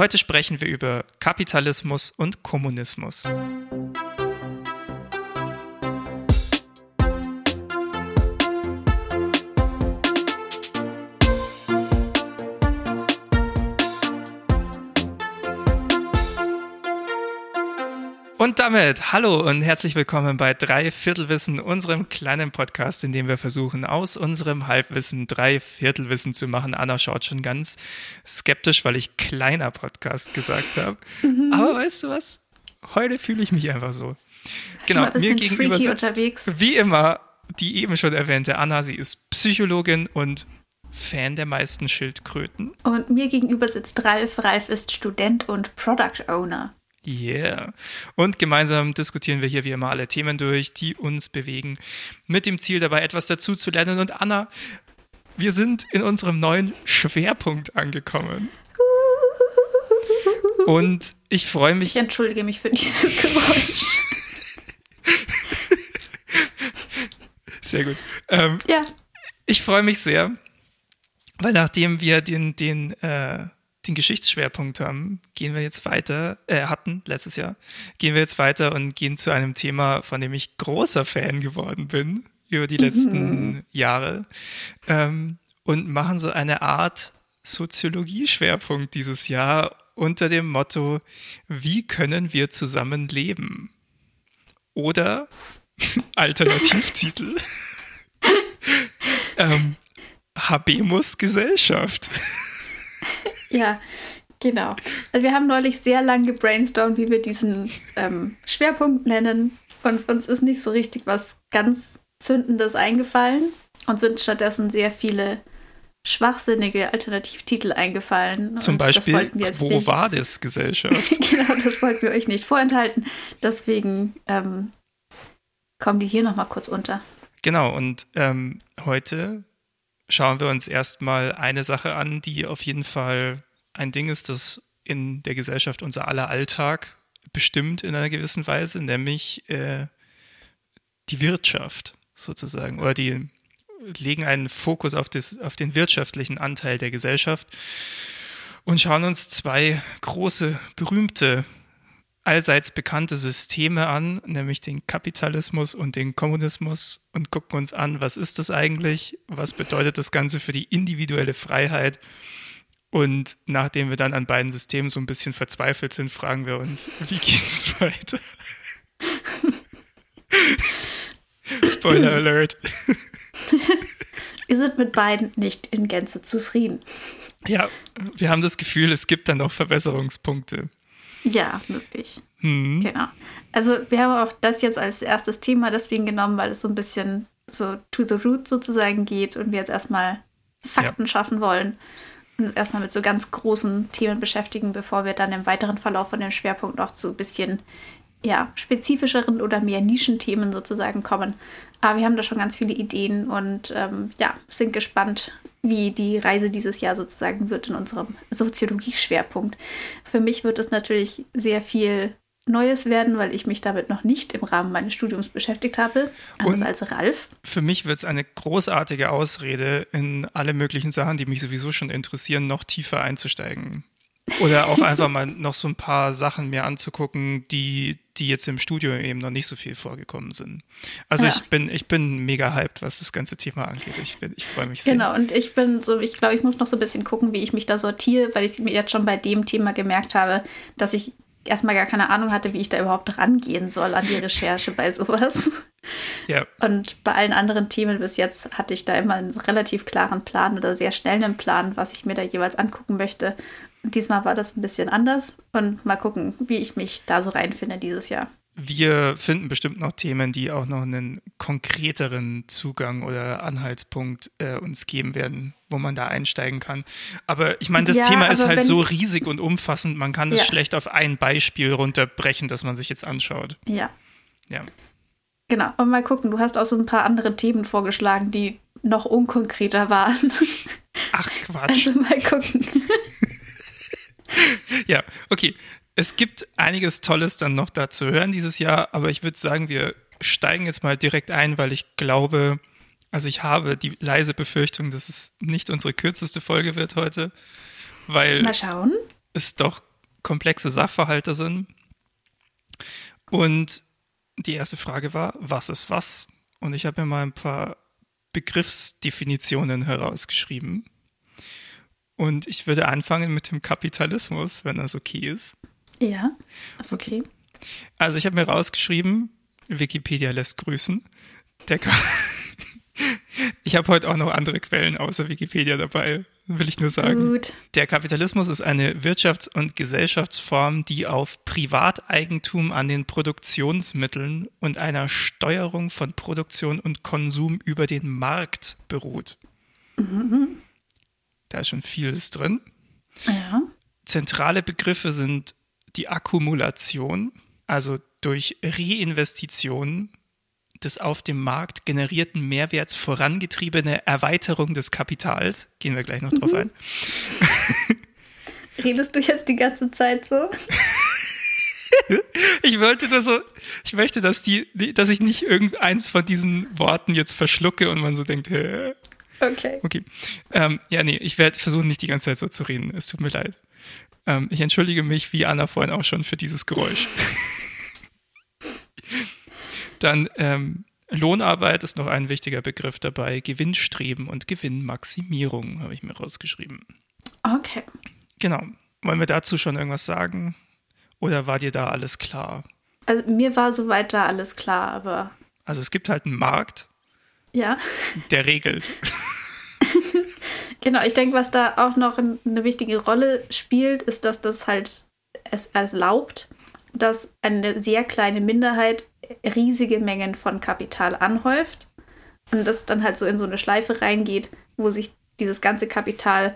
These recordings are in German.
Heute sprechen wir über Kapitalismus und Kommunismus. Damit hallo und herzlich willkommen bei Drei Viertelwissen, unserem kleinen Podcast, in dem wir versuchen, aus unserem Halbwissen drei Viertelwissen zu machen. Anna schaut schon ganz skeptisch, weil ich kleiner Podcast gesagt habe. Mhm. Aber weißt du was? Heute fühle ich mich einfach so. Genau, mir gegenüber sitzt unterwegs. wie immer die eben schon erwähnte Anna. Sie ist Psychologin und Fan der meisten Schildkröten. Und mir gegenüber sitzt Ralf. Ralf ist Student und Product Owner. Yeah. Und gemeinsam diskutieren wir hier wie immer alle Themen durch, die uns bewegen, mit dem Ziel dabei etwas dazu zu lernen. Und Anna, wir sind in unserem neuen Schwerpunkt angekommen. Und ich freue mich. Ich entschuldige mich für dieses Geräusch. sehr gut. Ähm, ja. Ich freue mich sehr, weil nachdem wir den, den äh, den Geschichtsschwerpunkt haben, gehen wir jetzt weiter, äh, hatten letztes Jahr, gehen wir jetzt weiter und gehen zu einem Thema, von dem ich großer Fan geworden bin über die letzten mhm. Jahre ähm, und machen so eine Art Soziologie-Schwerpunkt dieses Jahr unter dem Motto, wie können wir zusammen leben? Oder Alternativtitel. ähm, Habemus Gesellschaft. Ja, genau. Also wir haben neulich sehr lang gebrainstormt, wie wir diesen ähm, Schwerpunkt nennen. Und uns ist nicht so richtig was ganz Zündendes eingefallen und sind stattdessen sehr viele schwachsinnige Alternativtitel eingefallen. Zum Beispiel, wo nicht. war das Gesellschaft? genau, das wollten wir euch nicht vorenthalten. Deswegen ähm, kommen die hier nochmal kurz unter. Genau, und ähm, heute schauen wir uns erstmal eine Sache an, die auf jeden Fall ein Ding ist, das in der Gesellschaft unser aller Alltag bestimmt in einer gewissen Weise, nämlich äh, die Wirtschaft sozusagen. Oder die legen einen Fokus auf, das, auf den wirtschaftlichen Anteil der Gesellschaft und schauen uns zwei große, berühmte allseits bekannte Systeme an, nämlich den Kapitalismus und den Kommunismus und gucken uns an, was ist das eigentlich, was bedeutet das Ganze für die individuelle Freiheit. Und nachdem wir dann an beiden Systemen so ein bisschen verzweifelt sind, fragen wir uns, wie geht es weiter? Spoiler Alert. wir sind mit beiden nicht in Gänze zufrieden. Ja, wir haben das Gefühl, es gibt dann noch Verbesserungspunkte. Ja, wirklich. Mhm. Genau. Also wir haben auch das jetzt als erstes Thema deswegen genommen, weil es so ein bisschen so to the root sozusagen geht und wir jetzt erstmal Fakten ja. schaffen wollen und erstmal mit so ganz großen Themen beschäftigen, bevor wir dann im weiteren Verlauf von dem Schwerpunkt noch zu ein bisschen ja, spezifischeren oder mehr Nischenthemen sozusagen kommen. Aber wir haben da schon ganz viele Ideen und ähm, ja, sind gespannt, wie die Reise dieses Jahr sozusagen wird in unserem Soziologie-Schwerpunkt. Für mich wird es natürlich sehr viel Neues werden, weil ich mich damit noch nicht im Rahmen meines Studiums beschäftigt habe, anders und als Ralf. Für mich wird es eine großartige Ausrede, in alle möglichen Sachen, die mich sowieso schon interessieren, noch tiefer einzusteigen. Oder auch einfach mal noch so ein paar Sachen mir anzugucken, die, die jetzt im Studio eben noch nicht so viel vorgekommen sind. Also ja. ich bin, ich bin mega hyped, was das ganze Thema angeht. Ich, ich freue mich sehr. Genau, und ich bin so, ich glaube, ich muss noch so ein bisschen gucken, wie ich mich da sortiere, weil ich mir jetzt schon bei dem Thema gemerkt habe, dass ich erstmal gar keine Ahnung hatte, wie ich da überhaupt rangehen soll an die Recherche bei sowas. Ja. Und bei allen anderen Themen bis jetzt hatte ich da immer einen relativ klaren Plan oder sehr schnell einen Plan, was ich mir da jeweils angucken möchte. Diesmal war das ein bisschen anders und mal gucken, wie ich mich da so reinfinde dieses Jahr. Wir finden bestimmt noch Themen, die auch noch einen konkreteren Zugang oder Anhaltspunkt äh, uns geben werden, wo man da einsteigen kann. Aber ich meine, das ja, Thema ist halt so riesig und umfassend, man kann es ja. schlecht auf ein Beispiel runterbrechen, das man sich jetzt anschaut. Ja. Ja. Genau, und mal gucken, du hast auch so ein paar andere Themen vorgeschlagen, die noch unkonkreter waren. Ach Quatsch. Also mal gucken. ja, okay. Es gibt einiges Tolles dann noch da zu hören dieses Jahr, aber ich würde sagen, wir steigen jetzt mal direkt ein, weil ich glaube, also ich habe die leise Befürchtung, dass es nicht unsere kürzeste Folge wird heute, weil es doch komplexe Sachverhalte sind. Und die erste Frage war, was ist was? Und ich habe mir mal ein paar Begriffsdefinitionen herausgeschrieben. Und ich würde anfangen mit dem Kapitalismus, wenn das okay ist. Ja, ist okay. Also ich habe mir rausgeschrieben, Wikipedia lässt grüßen. Der ich habe heute auch noch andere Quellen außer Wikipedia dabei, will ich nur sagen. Gut. Der Kapitalismus ist eine Wirtschafts- und Gesellschaftsform, die auf Privateigentum an den Produktionsmitteln und einer Steuerung von Produktion und Konsum über den Markt beruht. Mhm. Da ist schon vieles drin. Ja. Zentrale Begriffe sind die Akkumulation, also durch Reinvestitionen des auf dem Markt generierten Mehrwerts vorangetriebene Erweiterung des Kapitals. Gehen wir gleich noch drauf mhm. ein. Redest du jetzt die ganze Zeit so? ich wollte nur so, ich möchte, dass die, dass ich nicht irgendeins von diesen Worten jetzt verschlucke und man so denkt, hä? Okay. Okay. Ähm, ja, nee, ich werde versuchen, nicht die ganze Zeit so zu reden. Es tut mir leid. Ähm, ich entschuldige mich, wie Anna vorhin auch schon, für dieses Geräusch. Dann ähm, Lohnarbeit ist noch ein wichtiger Begriff dabei. Gewinnstreben und Gewinnmaximierung habe ich mir rausgeschrieben. Okay. Genau. Wollen wir dazu schon irgendwas sagen? Oder war dir da alles klar? Also mir war soweit da alles klar, aber. Also es gibt halt einen Markt. Ja. Der regelt. genau, ich denke, was da auch noch eine wichtige Rolle spielt, ist, dass das halt es erlaubt, dass eine sehr kleine Minderheit riesige Mengen von Kapital anhäuft und das dann halt so in so eine Schleife reingeht, wo sich dieses ganze Kapital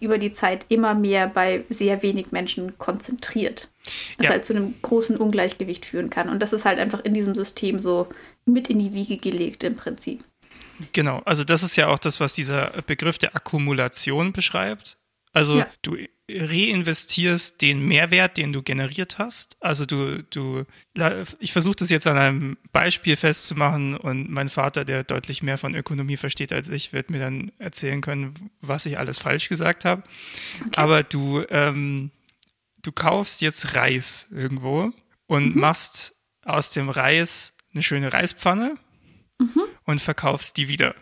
über die Zeit immer mehr bei sehr wenig Menschen konzentriert. Was ja. halt zu einem großen Ungleichgewicht führen kann. Und das ist halt einfach in diesem System so mit in die Wiege gelegt im Prinzip. Genau, also das ist ja auch das, was dieser Begriff der Akkumulation beschreibt. Also ja. du reinvestierst den Mehrwert, den du generiert hast. Also du, du, ich versuche das jetzt an einem Beispiel festzumachen und mein Vater, der deutlich mehr von Ökonomie versteht als ich, wird mir dann erzählen können, was ich alles falsch gesagt habe. Okay. Aber du, ähm, du kaufst jetzt Reis irgendwo und mhm. machst aus dem Reis eine schöne Reispfanne mhm. und verkaufst die wieder.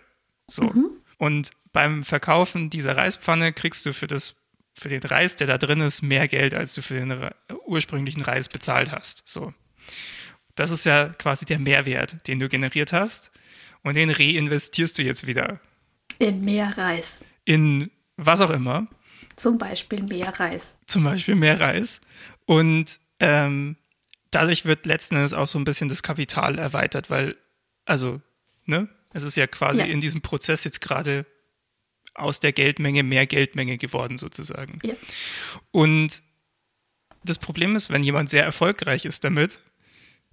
So. Mhm. Und beim Verkaufen dieser Reispfanne kriegst du für, das, für den Reis, der da drin ist, mehr Geld, als du für den ursprünglichen Reis bezahlt hast. So. Das ist ja quasi der Mehrwert, den du generiert hast. Und den reinvestierst du jetzt wieder. In mehr Reis. In was auch immer. Zum Beispiel mehr Reis. Zum Beispiel mehr Reis. Und ähm, dadurch wird letzten Endes auch so ein bisschen das Kapital erweitert, weil, also, ne? Es ist ja quasi ja. in diesem Prozess jetzt gerade aus der Geldmenge mehr Geldmenge geworden, sozusagen. Ja. Und das Problem ist, wenn jemand sehr erfolgreich ist damit,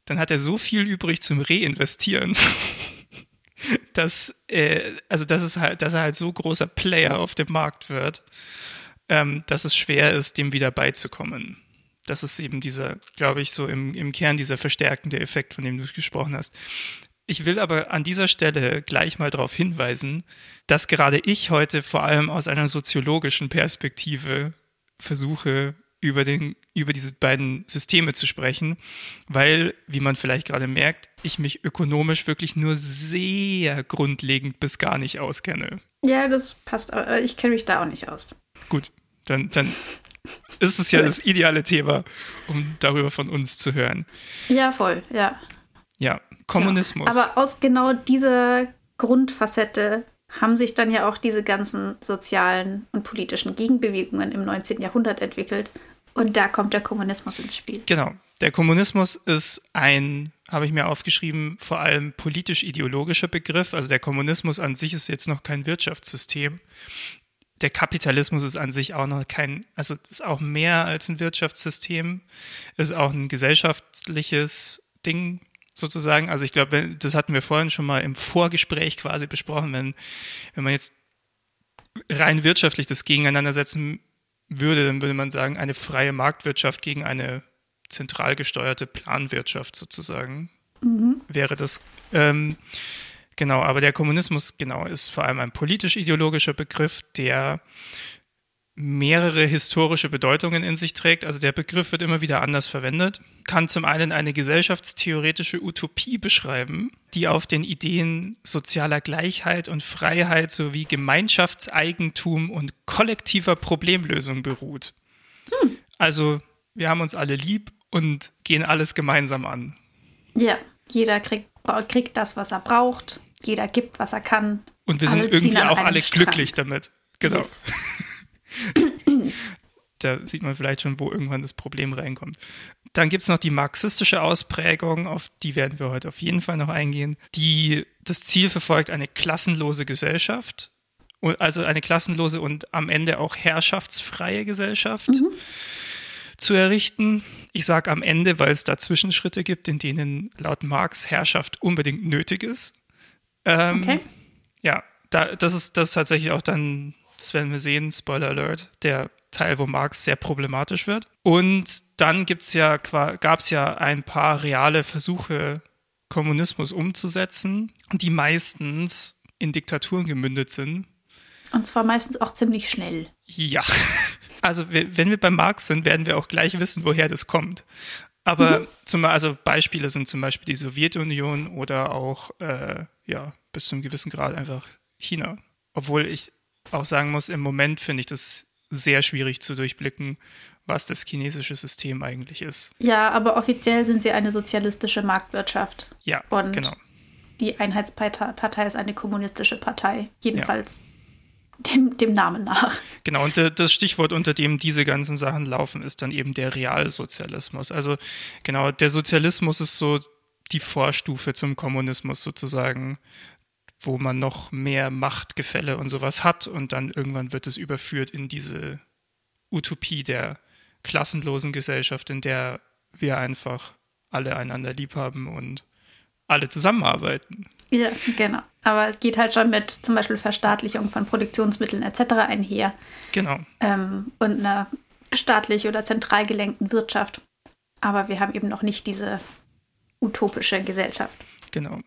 dann hat er so viel übrig zum Reinvestieren, dass, äh, also dass, es halt, dass er halt so großer Player auf dem Markt wird, ähm, dass es schwer ist, dem wieder beizukommen. Das ist eben dieser, glaube ich, so im, im Kern dieser verstärkende Effekt, von dem du gesprochen hast. Ich will aber an dieser Stelle gleich mal darauf hinweisen, dass gerade ich heute vor allem aus einer soziologischen Perspektive versuche, über, den, über diese beiden Systeme zu sprechen, weil, wie man vielleicht gerade merkt, ich mich ökonomisch wirklich nur sehr grundlegend bis gar nicht auskenne. Ja, das passt. Ich kenne mich da auch nicht aus. Gut, dann, dann ist es ja das ideale Thema, um darüber von uns zu hören. Ja, voll, ja. Ja, Kommunismus. Ja, aber aus genau dieser Grundfacette haben sich dann ja auch diese ganzen sozialen und politischen Gegenbewegungen im 19. Jahrhundert entwickelt. Und da kommt der Kommunismus ins Spiel. Genau. Der Kommunismus ist ein, habe ich mir aufgeschrieben, vor allem politisch-ideologischer Begriff. Also der Kommunismus an sich ist jetzt noch kein Wirtschaftssystem. Der Kapitalismus ist an sich auch noch kein, also ist auch mehr als ein Wirtschaftssystem, ist auch ein gesellschaftliches Ding, sozusagen. Also ich glaube, das hatten wir vorhin schon mal im Vorgespräch quasi besprochen, wenn, wenn man jetzt rein wirtschaftlich das gegeneinander setzen würde, dann würde man sagen, eine freie Marktwirtschaft gegen eine zentral gesteuerte Planwirtschaft sozusagen mhm. wäre das. Ähm, genau, aber der Kommunismus, genau, ist vor allem ein politisch-ideologischer Begriff, der mehrere historische Bedeutungen in sich trägt. Also der Begriff wird immer wieder anders verwendet. Kann zum einen eine gesellschaftstheoretische Utopie beschreiben, die auf den Ideen sozialer Gleichheit und Freiheit sowie Gemeinschaftseigentum und kollektiver Problemlösung beruht. Hm. Also wir haben uns alle lieb und gehen alles gemeinsam an. Ja, jeder kriegt, kriegt das, was er braucht. Jeder gibt, was er kann. Und wir alle sind irgendwie auch alle Strang. glücklich damit. Genau. Yes. da sieht man vielleicht schon, wo irgendwann das Problem reinkommt. Dann gibt es noch die marxistische Ausprägung, auf die werden wir heute auf jeden Fall noch eingehen, die das Ziel verfolgt, eine klassenlose Gesellschaft, also eine klassenlose und am Ende auch herrschaftsfreie Gesellschaft mhm. zu errichten. Ich sage am Ende, weil es da Zwischenschritte gibt, in denen laut Marx Herrschaft unbedingt nötig ist. Ähm, okay. Ja, da, das, ist, das ist tatsächlich auch dann das werden wir sehen, Spoiler Alert, der Teil, wo Marx sehr problematisch wird. Und dann gibt's ja, gab es ja ein paar reale Versuche, Kommunismus umzusetzen, die meistens in Diktaturen gemündet sind. Und zwar meistens auch ziemlich schnell. Ja. Also wenn wir bei Marx sind, werden wir auch gleich wissen, woher das kommt. Aber mhm. zum, also Beispiele sind zum Beispiel die Sowjetunion oder auch äh, ja bis zu einem gewissen Grad einfach China. Obwohl ich auch sagen muss, im Moment finde ich das sehr schwierig zu durchblicken, was das chinesische System eigentlich ist. Ja, aber offiziell sind sie eine sozialistische Marktwirtschaft. Ja, Und genau. Die Einheitspartei ist eine kommunistische Partei, jedenfalls ja. dem, dem Namen nach. Genau, und das Stichwort, unter dem diese ganzen Sachen laufen, ist dann eben der Realsozialismus. Also genau, der Sozialismus ist so die Vorstufe zum Kommunismus sozusagen wo man noch mehr Machtgefälle und sowas hat und dann irgendwann wird es überführt in diese Utopie der klassenlosen Gesellschaft, in der wir einfach alle einander lieb haben und alle zusammenarbeiten. Ja, genau. Aber es geht halt schon mit zum Beispiel Verstaatlichung von Produktionsmitteln etc. einher. Genau. Ähm, und einer staatlich oder zentral gelenkten Wirtschaft. Aber wir haben eben noch nicht diese utopische Gesellschaft. Genau.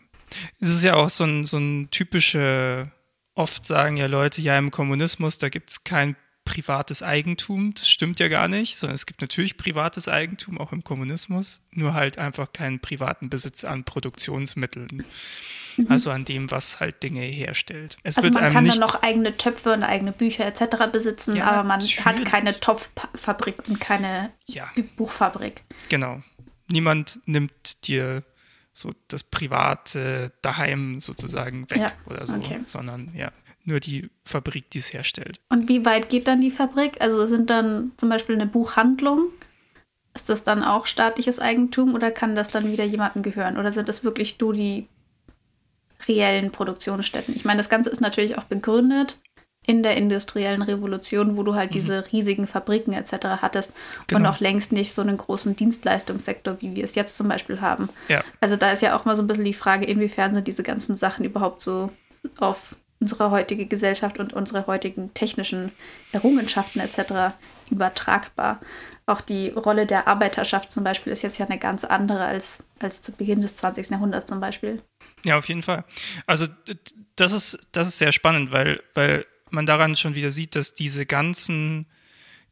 Es ist ja auch so ein, so ein typische, oft sagen ja Leute, ja, im Kommunismus, da gibt es kein privates Eigentum. Das stimmt ja gar nicht, sondern es gibt natürlich privates Eigentum, auch im Kommunismus, nur halt einfach keinen privaten Besitz an Produktionsmitteln. Mhm. Also an dem, was halt Dinge herstellt. Es also man kann dann noch eigene Töpfe und eigene Bücher etc. besitzen, ja, aber man natürlich. hat keine Topffabrik und keine ja. Buchfabrik. Genau. Niemand nimmt dir so das private Daheim sozusagen weg ja, oder so, okay. sondern ja, nur die Fabrik, die es herstellt. Und wie weit geht dann die Fabrik? Also sind dann zum Beispiel eine Buchhandlung, ist das dann auch staatliches Eigentum oder kann das dann wieder jemandem gehören? Oder sind das wirklich nur die reellen Produktionsstätten? Ich meine, das Ganze ist natürlich auch begründet in der industriellen Revolution, wo du halt mhm. diese riesigen Fabriken etc. hattest genau. und auch längst nicht so einen großen Dienstleistungssektor, wie wir es jetzt zum Beispiel haben. Ja. Also da ist ja auch mal so ein bisschen die Frage, inwiefern sind diese ganzen Sachen überhaupt so auf unsere heutige Gesellschaft und unsere heutigen technischen Errungenschaften etc. übertragbar. Auch die Rolle der Arbeiterschaft zum Beispiel ist jetzt ja eine ganz andere als, als zu Beginn des 20. Jahrhunderts zum Beispiel. Ja, auf jeden Fall. Also das ist, das ist sehr spannend, weil, weil man daran schon wieder sieht, dass diese ganzen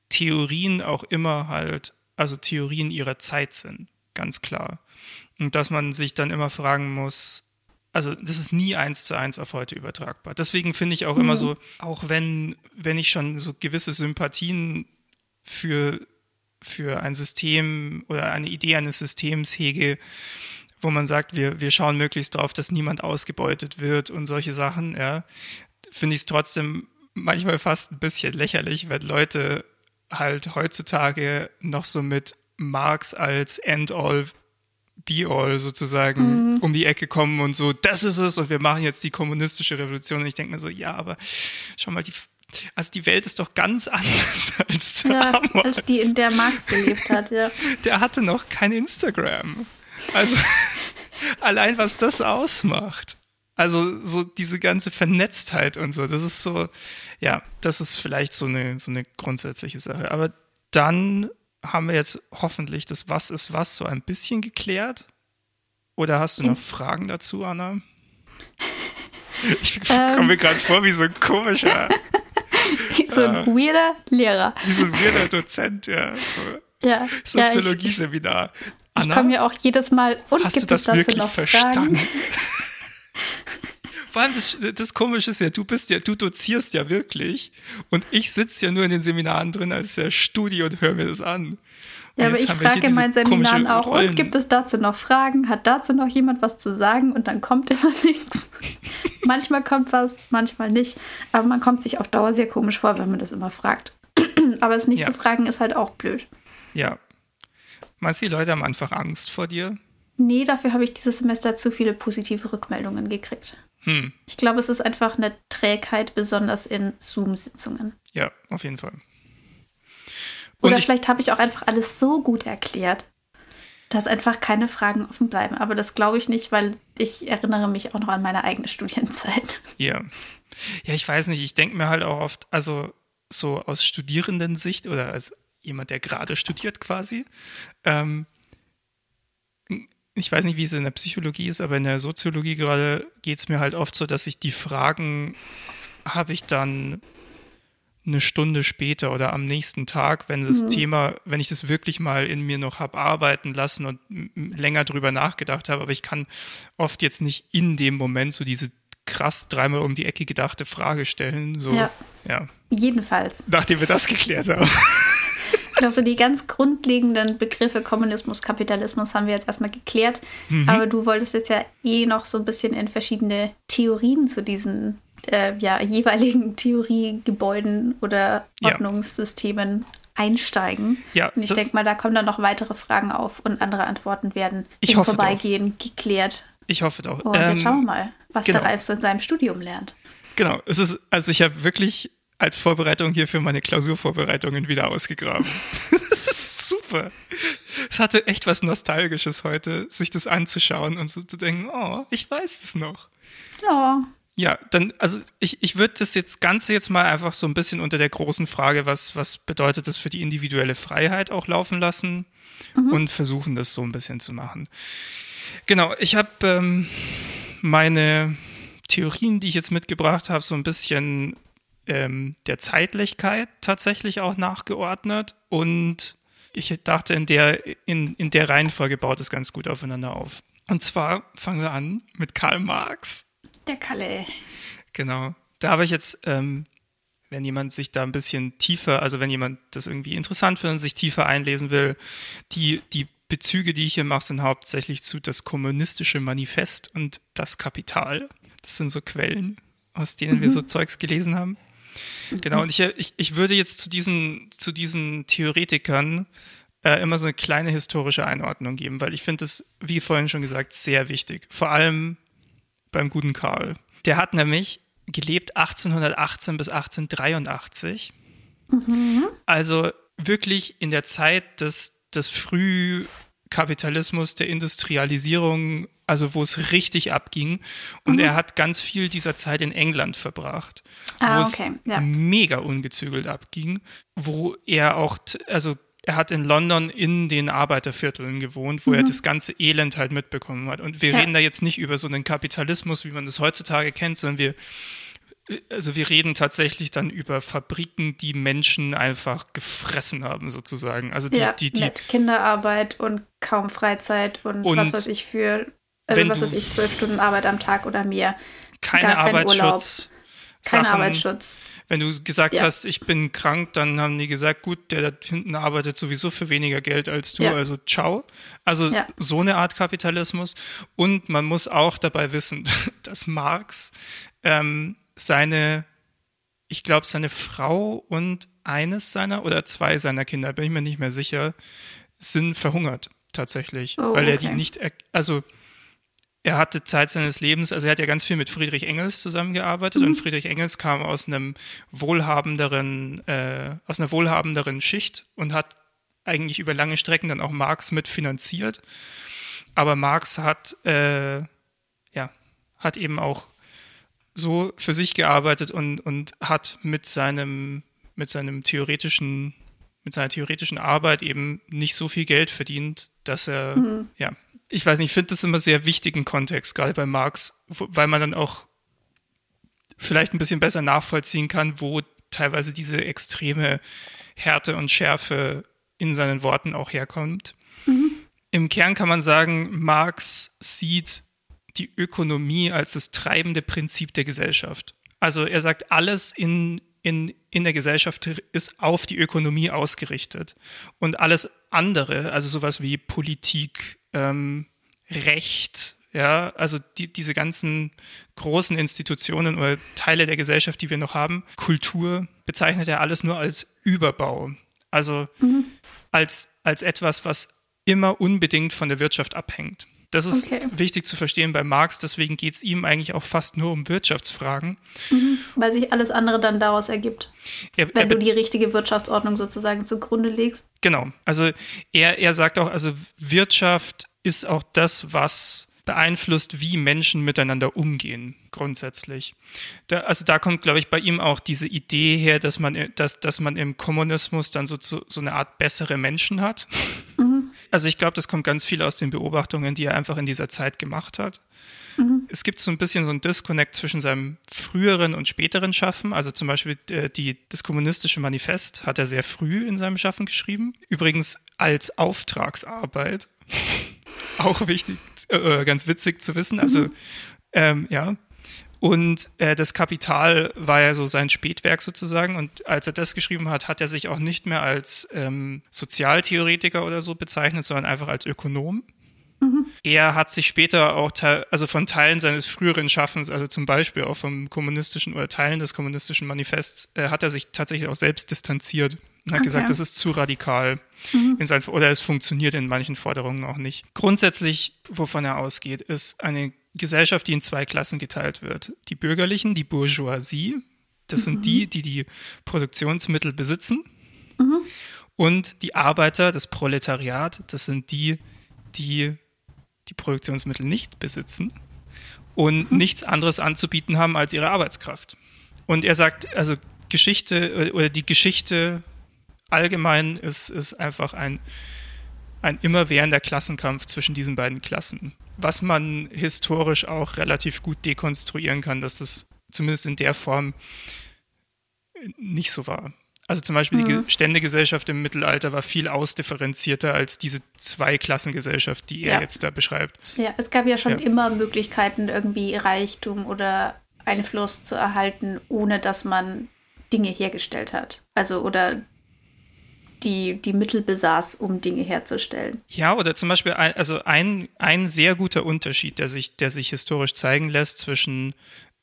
Theorien auch immer halt, also Theorien ihrer Zeit sind, ganz klar. Und dass man sich dann immer fragen muss, also das ist nie eins zu eins auf heute übertragbar. Deswegen finde ich auch mhm. immer so, auch wenn, wenn ich schon so gewisse Sympathien für, für ein System oder eine Idee eines Systems hege, wo man sagt, wir, wir schauen möglichst darauf, dass niemand ausgebeutet wird und solche Sachen, ja, finde ich es trotzdem manchmal fast ein bisschen lächerlich, wenn Leute halt heutzutage noch so mit Marx als End-all, Be-all sozusagen mhm. um die Ecke kommen und so, das ist es und wir machen jetzt die kommunistische Revolution. Und ich denke mir so, ja, aber schau mal, die, also die Welt ist doch ganz anders als damals. Ja, als die, in der Marx gelebt hat, ja. Der hatte noch kein Instagram. Also allein was das ausmacht. Also so diese ganze Vernetztheit und so, das ist so, ja, das ist vielleicht so eine, so eine grundsätzliche Sache. Aber dann haben wir jetzt hoffentlich das Was ist was so ein bisschen geklärt. Oder hast du noch Fragen dazu, Anna? Ich komme mir ähm. gerade vor wie so ein komischer so ein äh, weirder Lehrer. Wie so ein weirder Dozent, ja. So. Ja. Soziologie-Seminar. Ich komme ja auch jedes Mal und hast gibt du das wirklich verstanden? Vor allem das, das Komische ist ja, du bist ja, du dozierst ja wirklich und ich sitze ja nur in den Seminaren drin als der Studi und höre mir das an. Ja, aber ich frage in meinen Seminaren auch, Rollen. und gibt es dazu noch Fragen? Hat dazu noch jemand was zu sagen? Und dann kommt immer nichts. manchmal kommt was, manchmal nicht. Aber man kommt sich auf Dauer sehr komisch vor, wenn man das immer fragt. aber es nicht ja. zu fragen ist halt auch blöd. Ja. Meinst du, die Leute haben einfach Angst vor dir? Nee, dafür habe ich dieses Semester zu viele positive Rückmeldungen gekriegt. Hm. Ich glaube, es ist einfach eine Trägheit, besonders in Zoom-Sitzungen. Ja, auf jeden Fall. Und Oder vielleicht habe ich auch einfach alles so gut erklärt, dass einfach keine Fragen offen bleiben. Aber das glaube ich nicht, weil ich erinnere mich auch noch an meine eigene Studienzeit. Ja. Ja, ich weiß nicht. Ich denke mir halt auch oft, also so aus Studierendensicht oder als jemand, der gerade studiert quasi, ähm, ich weiß nicht, wie es in der Psychologie ist, aber in der Soziologie gerade geht es mir halt oft so, dass ich die Fragen habe ich dann eine Stunde später oder am nächsten Tag, wenn das mhm. Thema, wenn ich das wirklich mal in mir noch habe arbeiten lassen und länger drüber nachgedacht habe, aber ich kann oft jetzt nicht in dem Moment so diese krass dreimal um die Ecke gedachte Frage stellen. So, ja. ja. Jedenfalls. Nachdem wir das geklärt haben. Ich glaube, so die ganz grundlegenden Begriffe Kommunismus, Kapitalismus haben wir jetzt erstmal geklärt. Mhm. Aber du wolltest jetzt ja eh noch so ein bisschen in verschiedene Theorien zu diesen äh, ja, jeweiligen Theoriegebäuden oder Ordnungssystemen ja. einsteigen. Ja, und ich denke mal, da kommen dann noch weitere Fragen auf und andere Antworten werden ich im Vorbeigehen doch. geklärt. Ich hoffe doch. Und ähm, dann schauen wir mal, was genau. der Ralf so in seinem Studium lernt. Genau, es ist, also ich habe wirklich als Vorbereitung hier für meine Klausurvorbereitungen wieder ausgegraben. das ist super. Es hatte echt was Nostalgisches heute, sich das anzuschauen und so zu denken, oh, ich weiß es noch. Ja. Ja, dann, also ich, ich würde das jetzt Ganze jetzt mal einfach so ein bisschen unter der großen Frage, was, was bedeutet das für die individuelle Freiheit auch laufen lassen mhm. und versuchen, das so ein bisschen zu machen. Genau, ich habe ähm, meine Theorien, die ich jetzt mitgebracht habe, so ein bisschen ähm, der Zeitlichkeit tatsächlich auch nachgeordnet und ich dachte, in der, in, in der Reihenfolge baut es ganz gut aufeinander auf. Und zwar fangen wir an mit Karl Marx. Der Kalle. Genau. Da habe ich jetzt, ähm, wenn jemand sich da ein bisschen tiefer, also wenn jemand das irgendwie interessant findet und sich tiefer einlesen will, die, die Bezüge, die ich hier mache, sind hauptsächlich zu das kommunistische Manifest und das Kapital. Das sind so Quellen, aus denen mhm. wir so Zeugs gelesen haben. Mhm. Genau, und ich, ich, ich würde jetzt zu diesen, zu diesen Theoretikern äh, immer so eine kleine historische Einordnung geben, weil ich finde es, wie vorhin schon gesagt, sehr wichtig. Vor allem beim guten Karl. Der hat nämlich gelebt 1818 bis 1883. Mhm. Also wirklich in der Zeit des, des Frühkapitalismus, der Industrialisierung, also wo es richtig abging. Und mhm. er hat ganz viel dieser Zeit in England verbracht, ah, wo okay. es ja. mega ungezügelt abging, wo er auch, also er hat in London in den Arbeitervierteln gewohnt, wo mhm. er das ganze Elend halt mitbekommen hat. Und wir ja. reden da jetzt nicht über so einen Kapitalismus, wie man das heutzutage kennt, sondern wir, also wir reden tatsächlich dann über Fabriken, die Menschen einfach gefressen haben, sozusagen. Also die, ja, die, die, mit Kinderarbeit und kaum Freizeit und, und was weiß ich für, also was weiß ich, zwölf Stunden Arbeit am Tag oder mehr. Keine Arbeitsschutz. Kein Arbeitsschutz. Wenn du gesagt ja. hast, ich bin krank, dann haben die gesagt, gut, der da hinten arbeitet sowieso für weniger Geld als du, ja. also ciao. Also ja. so eine Art Kapitalismus. Und man muss auch dabei wissen, dass Marx ähm, seine, ich glaube, seine Frau und eines seiner oder zwei seiner Kinder, bin ich mir nicht mehr sicher, sind verhungert tatsächlich, oh, weil er okay. die nicht, also er hatte Zeit seines Lebens, also er hat ja ganz viel mit Friedrich Engels zusammengearbeitet mhm. und Friedrich Engels kam aus einem wohlhabenderen, äh, aus einer wohlhabenderen Schicht und hat eigentlich über lange Strecken dann auch Marx mitfinanziert. Aber Marx hat, äh, ja, hat eben auch so für sich gearbeitet und, und hat mit seinem, mit seinem theoretischen, mit seiner theoretischen Arbeit eben nicht so viel Geld verdient, dass er, mhm. ja, ich weiß nicht, ich finde das immer sehr wichtigen Kontext, gerade bei Marx, weil man dann auch vielleicht ein bisschen besser nachvollziehen kann, wo teilweise diese extreme Härte und Schärfe in seinen Worten auch herkommt. Mhm. Im Kern kann man sagen, Marx sieht die Ökonomie als das treibende Prinzip der Gesellschaft. Also er sagt, alles in, in, in der Gesellschaft ist auf die Ökonomie ausgerichtet. Und alles andere, also sowas wie Politik, ähm, Recht, ja, also die, diese ganzen großen Institutionen oder Teile der Gesellschaft, die wir noch haben, Kultur, bezeichnet er alles nur als Überbau. Also mhm. als, als etwas, was immer unbedingt von der Wirtschaft abhängt. Das ist okay. wichtig zu verstehen bei Marx, deswegen geht es ihm eigentlich auch fast nur um Wirtschaftsfragen. Mhm, weil sich alles andere dann daraus ergibt. Er, wenn er, du die richtige Wirtschaftsordnung sozusagen zugrunde legst. Genau. Also er, er sagt auch, also Wirtschaft ist auch das, was beeinflusst, wie Menschen miteinander umgehen, grundsätzlich. Da, also da kommt, glaube ich, bei ihm auch diese Idee her, dass man, dass, dass man im Kommunismus dann so, so, so eine Art bessere Menschen hat. Mhm. Also ich glaube, das kommt ganz viel aus den Beobachtungen, die er einfach in dieser Zeit gemacht hat. Mhm. Es gibt so ein bisschen so ein Disconnect zwischen seinem früheren und späteren Schaffen. Also zum Beispiel äh, die, das kommunistische Manifest hat er sehr früh in seinem Schaffen geschrieben. Übrigens als Auftragsarbeit. Auch wichtig, äh, ganz witzig zu wissen. Also, mhm. ähm, ja. Und äh, das Kapital war ja so sein Spätwerk sozusagen. Und als er das geschrieben hat, hat er sich auch nicht mehr als ähm, Sozialtheoretiker oder so bezeichnet, sondern einfach als Ökonom. Mhm. Er hat sich später auch, also von Teilen seines früheren Schaffens, also zum Beispiel auch vom kommunistischen oder Teilen des kommunistischen Manifests, äh, hat er sich tatsächlich auch selbst distanziert und hat okay. gesagt, das ist zu radikal mhm. in sein, oder es funktioniert in manchen Forderungen auch nicht. Grundsätzlich, wovon er ausgeht, ist eine Gesellschaft, die in zwei Klassen geteilt wird. Die Bürgerlichen, die Bourgeoisie, das mhm. sind die, die die Produktionsmittel besitzen. Mhm. Und die Arbeiter, das Proletariat, das sind die, die die Produktionsmittel nicht besitzen und mhm. nichts anderes anzubieten haben als ihre Arbeitskraft. Und er sagt, also Geschichte oder die Geschichte allgemein ist, ist einfach ein, ein immerwährender Klassenkampf zwischen diesen beiden Klassen. Was man historisch auch relativ gut dekonstruieren kann, dass das zumindest in der Form nicht so war. Also zum Beispiel mhm. die Ständegesellschaft im Mittelalter war viel ausdifferenzierter als diese Zweiklassengesellschaft, die er ja. jetzt da beschreibt. Ja, es gab ja schon ja. immer Möglichkeiten, irgendwie Reichtum oder Einfluss zu erhalten, ohne dass man Dinge hergestellt hat. Also oder die, die Mittel besaß, um Dinge herzustellen. Ja, oder zum Beispiel ein, also ein, ein sehr guter Unterschied, der sich, der sich historisch zeigen lässt zwischen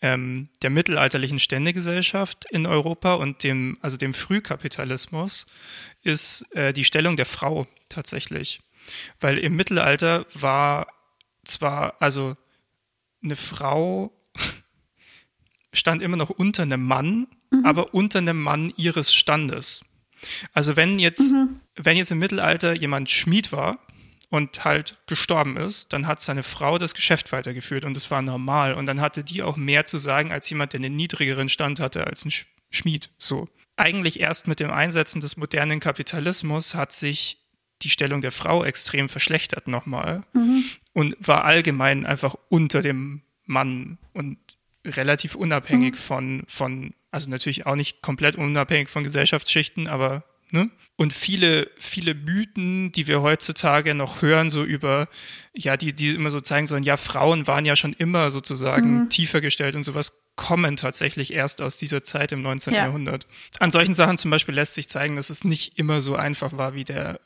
ähm, der mittelalterlichen Ständegesellschaft in Europa und dem, also dem Frühkapitalismus, ist äh, die Stellung der Frau tatsächlich. Weil im Mittelalter war zwar, also eine Frau stand immer noch unter einem Mann, mhm. aber unter einem Mann ihres Standes. Also wenn jetzt, mhm. wenn jetzt im Mittelalter jemand Schmied war und halt gestorben ist, dann hat seine Frau das Geschäft weitergeführt und das war normal. Und dann hatte die auch mehr zu sagen als jemand, der einen niedrigeren Stand hatte als ein Schmied. So. Eigentlich erst mit dem Einsetzen des modernen Kapitalismus hat sich die Stellung der Frau extrem verschlechtert nochmal mhm. und war allgemein einfach unter dem Mann und relativ unabhängig mhm. von, von also natürlich auch nicht komplett unabhängig von Gesellschaftsschichten, aber Ne? Und viele, viele Mythen, die wir heutzutage noch hören, so über, ja, die, die immer so zeigen sollen, ja, Frauen waren ja schon immer sozusagen mhm. tiefer gestellt und sowas, kommen tatsächlich erst aus dieser Zeit im 19. Ja. Jahrhundert. An solchen Sachen zum Beispiel lässt sich zeigen, dass es nicht immer so einfach war, wie der,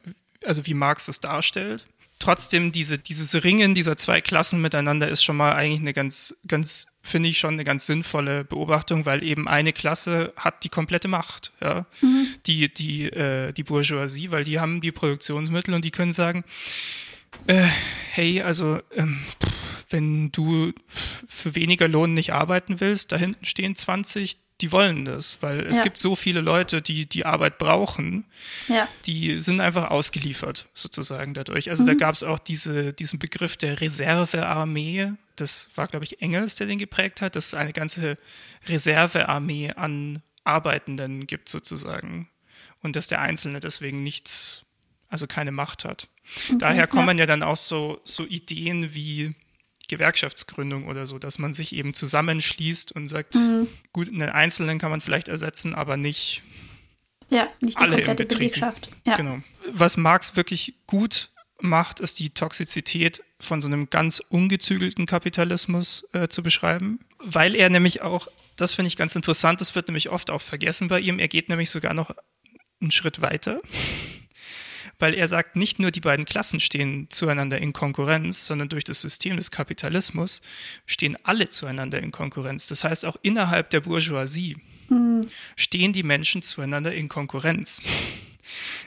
also wie Marx es darstellt. Trotzdem, diese, dieses Ringen dieser zwei Klassen miteinander ist schon mal eigentlich eine ganz, ganz finde ich schon eine ganz sinnvolle Beobachtung, weil eben eine Klasse hat die komplette Macht, ja. Mhm. Die, die, äh, die Bourgeoisie, weil die haben die Produktionsmittel und die können sagen, äh, hey, also ähm, wenn du für weniger Lohn nicht arbeiten willst, da hinten stehen 20, die wollen das, weil es ja. gibt so viele Leute, die die Arbeit brauchen, ja. die sind einfach ausgeliefert sozusagen dadurch. Also mhm. da gab es auch diese, diesen Begriff der Reservearmee. Das war, glaube ich, Engels, der den geprägt hat, dass es eine ganze Reservearmee an Arbeitenden gibt sozusagen und dass der Einzelne deswegen nichts, also keine Macht hat. Okay, Daher kommen ja. ja dann auch so, so Ideen wie Gewerkschaftsgründung oder so, dass man sich eben zusammenschließt und sagt, mhm. gut, einen Einzelnen kann man vielleicht ersetzen, aber nicht, ja, nicht die alle komplette Belegschaft. Ja. Genau. Was Marx wirklich gut macht, ist die Toxizität von so einem ganz ungezügelten Kapitalismus äh, zu beschreiben, weil er nämlich auch, das finde ich ganz interessant, das wird nämlich oft auch vergessen bei ihm, er geht nämlich sogar noch einen Schritt weiter, weil er sagt, nicht nur die beiden Klassen stehen zueinander in Konkurrenz, sondern durch das System des Kapitalismus stehen alle zueinander in Konkurrenz. Das heißt, auch innerhalb der Bourgeoisie mhm. stehen die Menschen zueinander in Konkurrenz.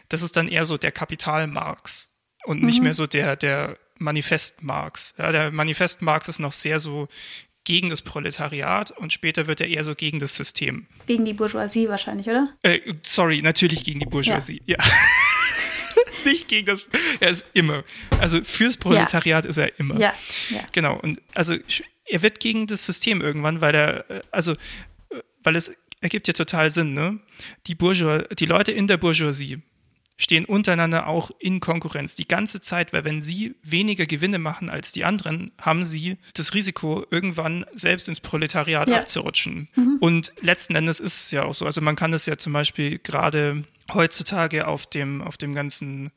Das ist dann eher so der Kapital Marx und mhm. nicht mehr so der, der Manifest Marx. Ja, der Manifest Marx ist noch sehr so gegen das Proletariat und später wird er eher so gegen das System. Gegen die Bourgeoisie wahrscheinlich, oder? Äh, sorry, natürlich gegen die Bourgeoisie, ja. ja. Gegen das, er ist immer. Also fürs Proletariat ja. ist er immer. Ja, ja. Genau, und also er wird gegen das System irgendwann, weil er, äh, also, äh, weil es ergibt ja total Sinn, ne? Die Bourgeois, die Leute in der Bourgeoisie, stehen untereinander auch in Konkurrenz die ganze Zeit, weil wenn sie weniger Gewinne machen als die anderen, haben sie das Risiko, irgendwann selbst ins Proletariat ja. abzurutschen. Mhm. Und letzten Endes ist es ja auch so. Also man kann das ja zum Beispiel gerade heutzutage auf dem, auf dem ganzen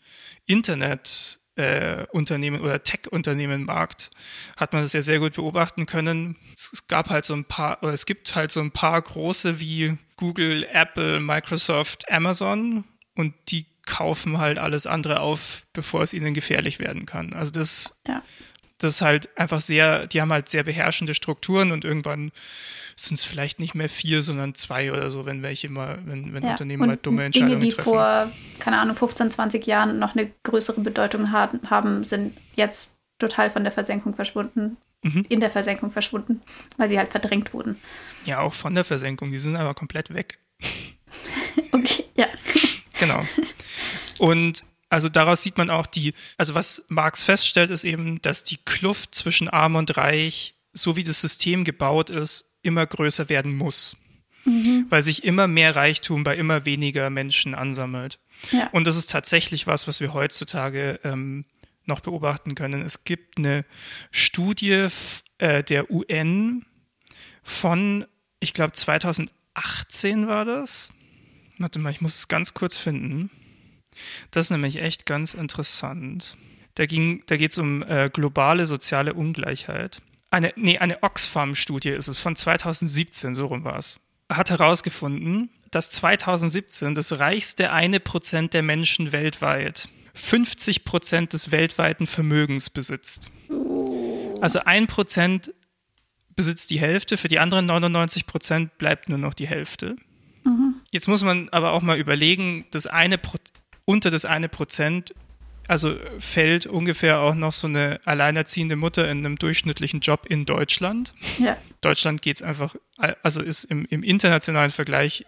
Internet äh, Unternehmen oder Tech-Unternehmen-Markt hat man das ja sehr gut beobachten können. Es gab halt so ein paar, oder es gibt halt so ein paar große wie Google, Apple, Microsoft, Amazon und die kaufen halt alles andere auf, bevor es ihnen gefährlich werden kann. Also das, ja. das ist halt einfach sehr, die haben halt sehr beherrschende Strukturen und irgendwann sind es vielleicht nicht mehr vier, sondern zwei oder so, wenn welche mal, wenn, wenn ja. Unternehmen und mal dumme Entscheidungen Dinge, die treffen. vor, keine Ahnung, 15, 20 Jahren noch eine größere Bedeutung haben, haben sind jetzt total von der Versenkung verschwunden. Mhm. In der Versenkung verschwunden, weil sie halt verdrängt wurden. Ja, auch von der Versenkung, die sind aber komplett weg. okay, ja. Genau. Und also daraus sieht man auch die, also was Marx feststellt, ist eben, dass die Kluft zwischen Arm und Reich, so wie das System gebaut ist, immer größer werden muss. Mhm. Weil sich immer mehr Reichtum bei immer weniger Menschen ansammelt. Ja. Und das ist tatsächlich was, was wir heutzutage ähm, noch beobachten können. Es gibt eine Studie äh, der UN von, ich glaube, 2018 war das. Warte mal, ich muss es ganz kurz finden. Das ist nämlich echt ganz interessant. Da, da geht es um äh, globale soziale Ungleichheit. Eine, nee, eine Oxfam-Studie ist es, von 2017, so rum war es. Hat herausgefunden, dass 2017 das reichste eine Prozent der Menschen weltweit 50 Prozent des weltweiten Vermögens besitzt. Also ein Prozent besitzt die Hälfte, für die anderen 99 Prozent bleibt nur noch die Hälfte. Mhm. Jetzt muss man aber auch mal überlegen, das eine unter das eine Prozent, also fällt ungefähr auch noch so eine alleinerziehende Mutter in einem durchschnittlichen Job in Deutschland. Ja. Deutschland geht es einfach, also ist im, im internationalen Vergleich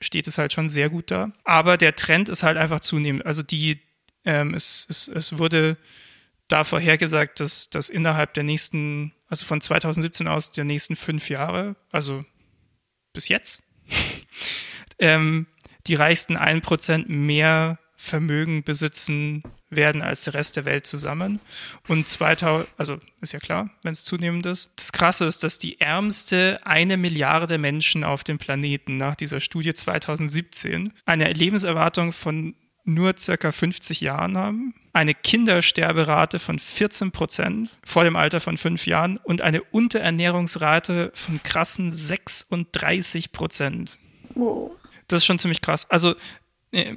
steht es halt schon sehr gut da. Aber der Trend ist halt einfach zunehmend. Also die, ähm, es, es, es wurde da vorhergesagt, dass, dass innerhalb der nächsten, also von 2017 aus der nächsten fünf Jahre, also bis jetzt, ähm, die reichsten 1% mehr Vermögen besitzen werden als der Rest der Welt zusammen. Und 2000, also ist ja klar, wenn es zunehmend ist. Das Krasse ist, dass die ärmste eine Milliarde Menschen auf dem Planeten nach dieser Studie 2017 eine Lebenserwartung von nur circa 50 Jahren haben, eine Kindersterberate von 14 Prozent vor dem Alter von fünf Jahren und eine Unterernährungsrate von krassen 36 Prozent. Wow. Das ist schon ziemlich krass. Also äh,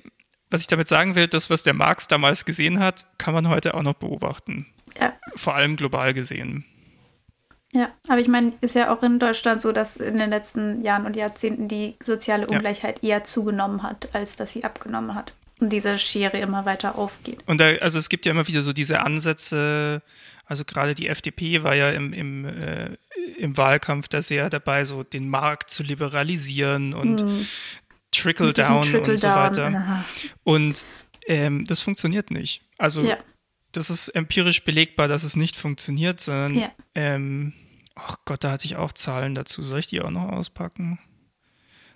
was ich damit sagen will, das, was der Marx damals gesehen hat, kann man heute auch noch beobachten. Ja. Vor allem global gesehen. Ja, aber ich meine, ist ja auch in Deutschland so, dass in den letzten Jahren und Jahrzehnten die soziale Ungleichheit ja. eher zugenommen hat, als dass sie abgenommen hat. Und diese Schere immer weiter aufgeht. Und da, also es gibt ja immer wieder so diese Ansätze, also gerade die FDP war ja im, im, äh, im Wahlkampf da sehr dabei, so den Markt zu liberalisieren und hm. Trickle Down Trickle und so weiter. Aha. Und ähm, das funktioniert nicht. Also ja. das ist empirisch belegbar, dass es nicht funktioniert, sondern ja. ähm, ach Gott, da hatte ich auch Zahlen dazu. Soll ich die auch noch auspacken?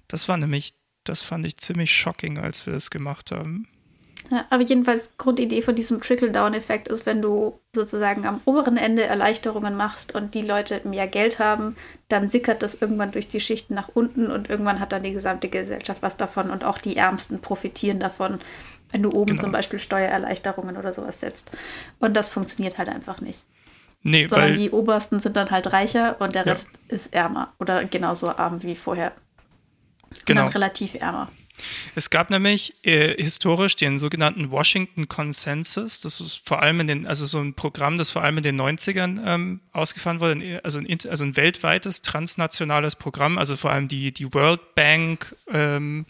Das war nämlich, das fand ich ziemlich shocking, als wir das gemacht haben. Ja, aber jedenfalls Grundidee von diesem Trickle-Down-Effekt ist, wenn du sozusagen am oberen Ende Erleichterungen machst und die Leute mehr Geld haben, dann sickert das irgendwann durch die Schichten nach unten und irgendwann hat dann die gesamte Gesellschaft was davon und auch die Ärmsten profitieren davon, wenn du oben genau. zum Beispiel Steuererleichterungen oder sowas setzt. Und das funktioniert halt einfach nicht. Nee, Sondern weil, die Obersten sind dann halt reicher und der Rest ja. ist ärmer oder genauso arm wie vorher. Genau. Und dann relativ ärmer. Es gab nämlich äh, historisch den sogenannten Washington Consensus. Das ist vor allem in den, also so ein Programm, das vor allem in den 90ern ähm, ausgefahren wurde, also ein, also ein weltweites transnationales Programm. Also vor allem die, die World Bank ähm,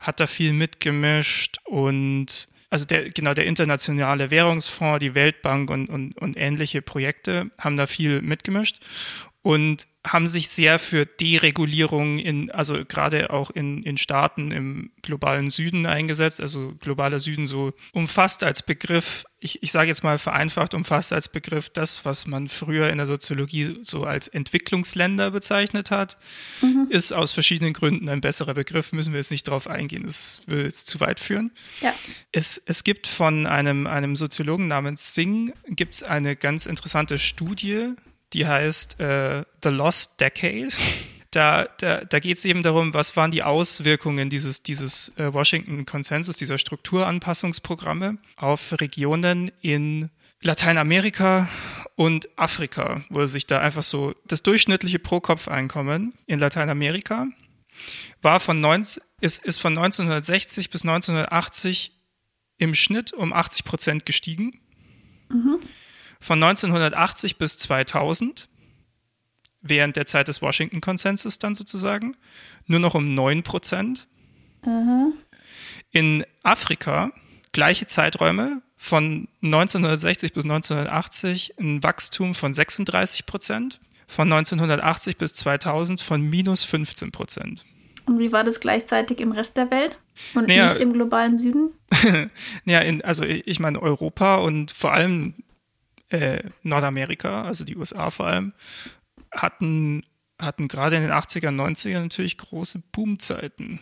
hat da viel mitgemischt und also der, genau der internationale Währungsfonds, die Weltbank und, und, und ähnliche Projekte haben da viel mitgemischt und haben sich sehr für Deregulierung in, also gerade auch in, in Staaten im globalen Süden eingesetzt. Also globaler Süden so umfasst als Begriff, ich, ich sage jetzt mal vereinfacht, umfasst als Begriff das, was man früher in der Soziologie so als Entwicklungsländer bezeichnet hat, mhm. ist aus verschiedenen Gründen ein besserer Begriff, müssen wir jetzt nicht drauf eingehen, das will jetzt zu weit führen. Ja. Es, es gibt von einem, einem Soziologen namens Singh, gibt es eine ganz interessante Studie, die heißt äh, The Lost Decade. Da, da, da geht es eben darum, was waren die Auswirkungen dieses, dieses äh, Washington Konsensus, dieser Strukturanpassungsprogramme auf Regionen in Lateinamerika und Afrika, wo sich da einfach so das durchschnittliche Pro-Kopf-Einkommen in Lateinamerika war von 19, ist, ist von 1960 bis 1980 im Schnitt um 80 Prozent gestiegen. Von 1980 bis 2000, während der Zeit des Washington-Konsensus dann sozusagen, nur noch um 9 Prozent. Mhm. In Afrika gleiche Zeiträume von 1960 bis 1980 ein Wachstum von 36 Prozent, von 1980 bis 2000 von minus 15 Prozent. Und wie war das gleichzeitig im Rest der Welt und naja, nicht im globalen Süden? ja, in, also ich meine Europa und vor allem äh, Nordamerika, also die USA vor allem, hatten, hatten gerade in den 80er, 90er natürlich große Boomzeiten.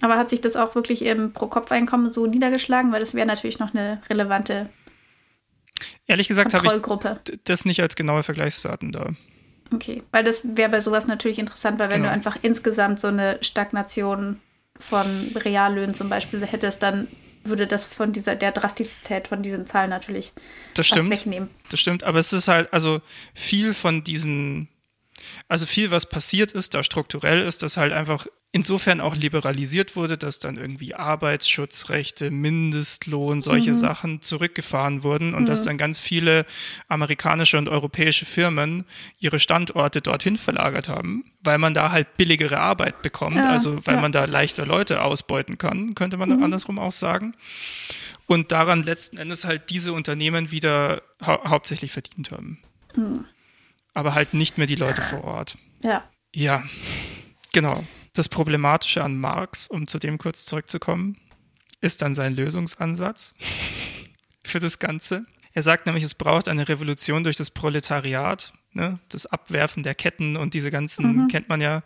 Aber hat sich das auch wirklich im Pro-Kopf-Einkommen so niedergeschlagen? Weil das wäre natürlich noch eine relevante Ehrlich gesagt habe ich das nicht als genaue Vergleichsdaten da. Okay, weil das wäre bei sowas natürlich interessant, weil wenn genau. du einfach insgesamt so eine Stagnation von Reallöhnen zum Beispiel hättest, dann würde das von dieser, der Drastizität von diesen Zahlen natürlich das stimmt, wegnehmen. Das stimmt, aber es ist halt, also viel von diesen, also viel, was passiert ist, da strukturell ist, dass halt einfach insofern auch liberalisiert wurde, dass dann irgendwie Arbeitsschutzrechte, Mindestlohn, solche mhm. Sachen zurückgefahren wurden und mhm. dass dann ganz viele amerikanische und europäische Firmen ihre Standorte dorthin verlagert haben, weil man da halt billigere Arbeit bekommt, ja, also weil ja. man da leichter Leute ausbeuten kann, könnte man mhm. andersrum auch sagen. Und daran letzten Endes halt diese Unternehmen wieder hau hauptsächlich verdient haben. Mhm. Aber halt nicht mehr die Leute vor Ort. Ja. Ja, genau. Das Problematische an Marx, um zu dem kurz zurückzukommen, ist dann sein Lösungsansatz für das Ganze. Er sagt nämlich, es braucht eine Revolution durch das Proletariat, ne? das Abwerfen der Ketten und diese ganzen, mhm. kennt man ja,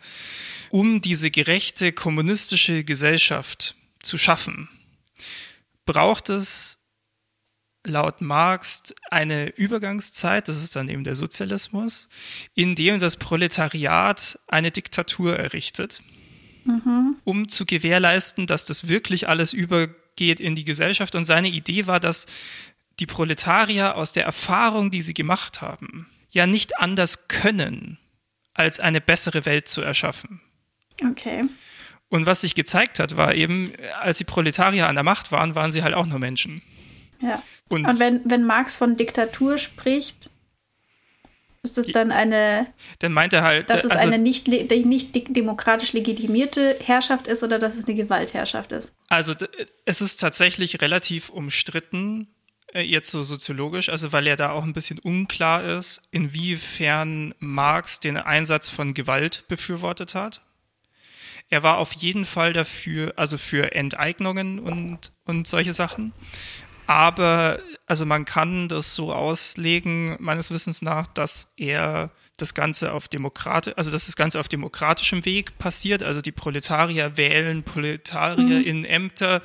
um diese gerechte kommunistische Gesellschaft zu schaffen. Braucht es laut Marx eine Übergangszeit, das ist dann eben der Sozialismus, in dem das Proletariat eine Diktatur errichtet mhm. um zu gewährleisten, dass das wirklich alles übergeht in die Gesellschaft. Und seine Idee war, dass die Proletarier aus der Erfahrung, die sie gemacht haben, ja nicht anders können, als eine bessere Welt zu erschaffen. Okay. Und was sich gezeigt hat, war eben, als die Proletarier an der Macht waren, waren sie halt auch nur Menschen. Ja. Und, Und wenn, wenn Marx von Diktatur spricht, ist das dann eine. Dann meint er halt. Dass es also, eine nicht, nicht demokratisch legitimierte Herrschaft ist oder dass es eine Gewaltherrschaft ist? Also, es ist tatsächlich relativ umstritten, äh, jetzt so soziologisch, also weil er da auch ein bisschen unklar ist, inwiefern Marx den Einsatz von Gewalt befürwortet hat. Er war auf jeden Fall dafür, also für Enteignungen und, und solche Sachen. Aber also man kann das so auslegen, meines Wissens nach, dass er das Ganze auf Demokrati also dass das Ganze auf demokratischem Weg passiert. Also die Proletarier wählen Proletarier mhm. in Ämter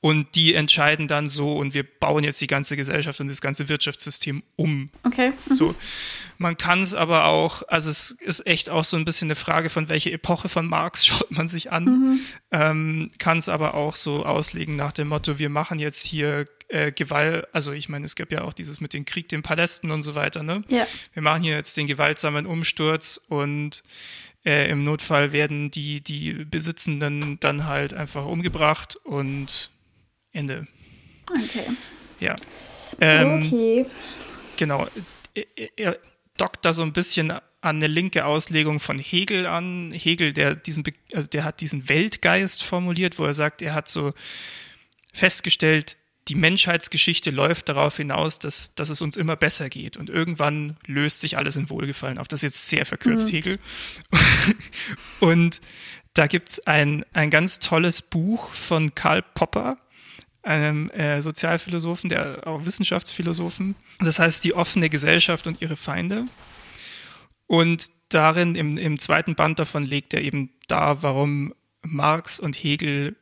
und die entscheiden dann so und wir bauen jetzt die ganze Gesellschaft und das ganze Wirtschaftssystem um. Okay. Mhm. So. Man kann es aber auch, also es ist echt auch so ein bisschen eine Frage von welche Epoche von Marx schaut man sich an. Mhm. Ähm, kann es aber auch so auslegen nach dem Motto, wir machen jetzt hier äh, Gewalt, also ich meine, es gab ja auch dieses mit dem Krieg, den Palästen und so weiter, ne? Ja. Wir machen hier jetzt den gewaltsamen Umsturz und äh, im Notfall werden die, die Besitzenden dann halt einfach umgebracht und Ende. Okay. Ja. Ähm, okay. Genau. Er dockt da so ein bisschen an eine linke Auslegung von Hegel an. Hegel, der diesen, also der hat diesen Weltgeist formuliert, wo er sagt, er hat so festgestellt, die Menschheitsgeschichte läuft darauf hinaus, dass, dass es uns immer besser geht. Und irgendwann löst sich alles in Wohlgefallen auf. Das ist jetzt sehr verkürzt, mhm. Hegel. und da gibt es ein, ein ganz tolles Buch von Karl Popper, einem äh, Sozialphilosophen, der auch Wissenschaftsphilosophen. Das heißt Die offene Gesellschaft und ihre Feinde. Und darin, im, im zweiten Band davon, legt er eben dar, warum Marx und Hegel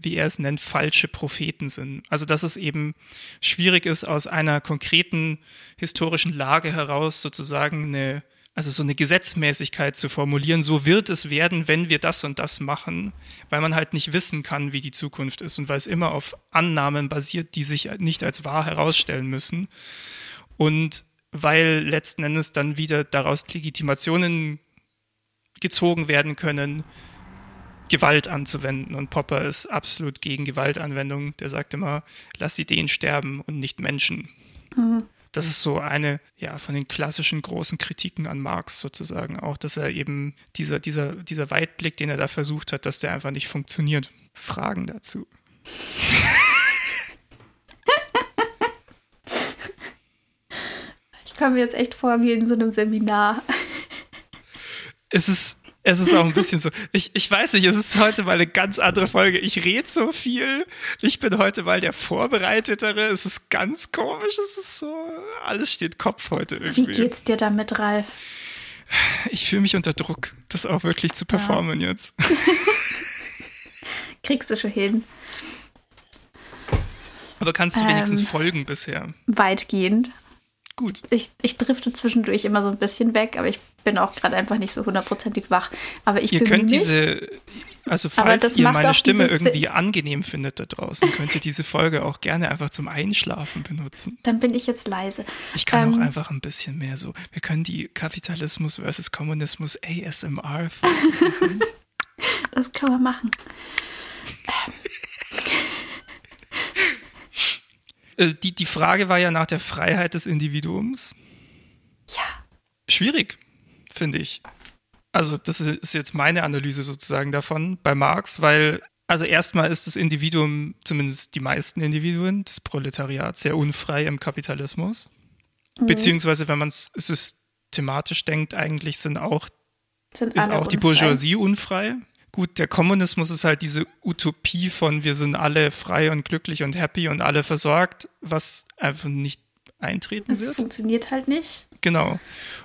wie er es nennt, falsche Propheten sind. Also dass es eben schwierig ist, aus einer konkreten historischen Lage heraus sozusagen eine, also so eine Gesetzmäßigkeit zu formulieren, so wird es werden, wenn wir das und das machen, weil man halt nicht wissen kann, wie die Zukunft ist und weil es immer auf Annahmen basiert, die sich nicht als wahr herausstellen müssen. Und weil letzten Endes dann wieder daraus Legitimationen gezogen werden können, Gewalt anzuwenden. Und Popper ist absolut gegen Gewaltanwendung. Der sagt immer, lass Ideen sterben und nicht Menschen. Mhm. Das ist so eine ja, von den klassischen großen Kritiken an Marx sozusagen auch, dass er eben dieser, dieser, dieser Weitblick, den er da versucht hat, dass der einfach nicht funktioniert. Fragen dazu. ich komme mir jetzt echt vor wie in so einem Seminar. Es ist, es ist auch ein bisschen so, ich, ich weiß nicht, es ist heute mal eine ganz andere Folge. Ich rede so viel. Ich bin heute mal der Vorbereitetere. Es ist ganz komisch. Es ist so, alles steht Kopf heute irgendwie. Wie geht's dir damit, Ralf? Ich fühle mich unter Druck, das auch wirklich zu performen ja. jetzt. Kriegst du schon hin. Aber kannst du ähm, wenigstens folgen bisher? Weitgehend. Gut. Ich, ich drifte zwischendurch immer so ein bisschen weg, aber ich bin auch gerade einfach nicht so hundertprozentig wach. Aber ich ihr könnt diese, also falls ihr meine Stimme irgendwie angenehm findet da draußen, könnt ihr diese Folge auch gerne einfach zum Einschlafen benutzen. Dann bin ich jetzt leise. Ich kann ähm, auch einfach ein bisschen mehr so. Wir können die Kapitalismus versus Kommunismus ASMR. das können wir machen. Äh, die, die Frage war ja nach der Freiheit des Individuums. Ja. Schwierig finde ich. Also, das ist jetzt meine Analyse sozusagen davon bei Marx, weil, also erstmal ist das Individuum, zumindest die meisten Individuen des Proletariats, sehr unfrei im Kapitalismus. Mhm. Beziehungsweise, wenn man es systematisch denkt, eigentlich sind auch, sind ist auch die Bourgeoisie unfrei. Gut, der Kommunismus ist halt diese Utopie von wir sind alle frei und glücklich und happy und alle versorgt, was einfach nicht eintreten das wird. Das funktioniert halt nicht. Genau.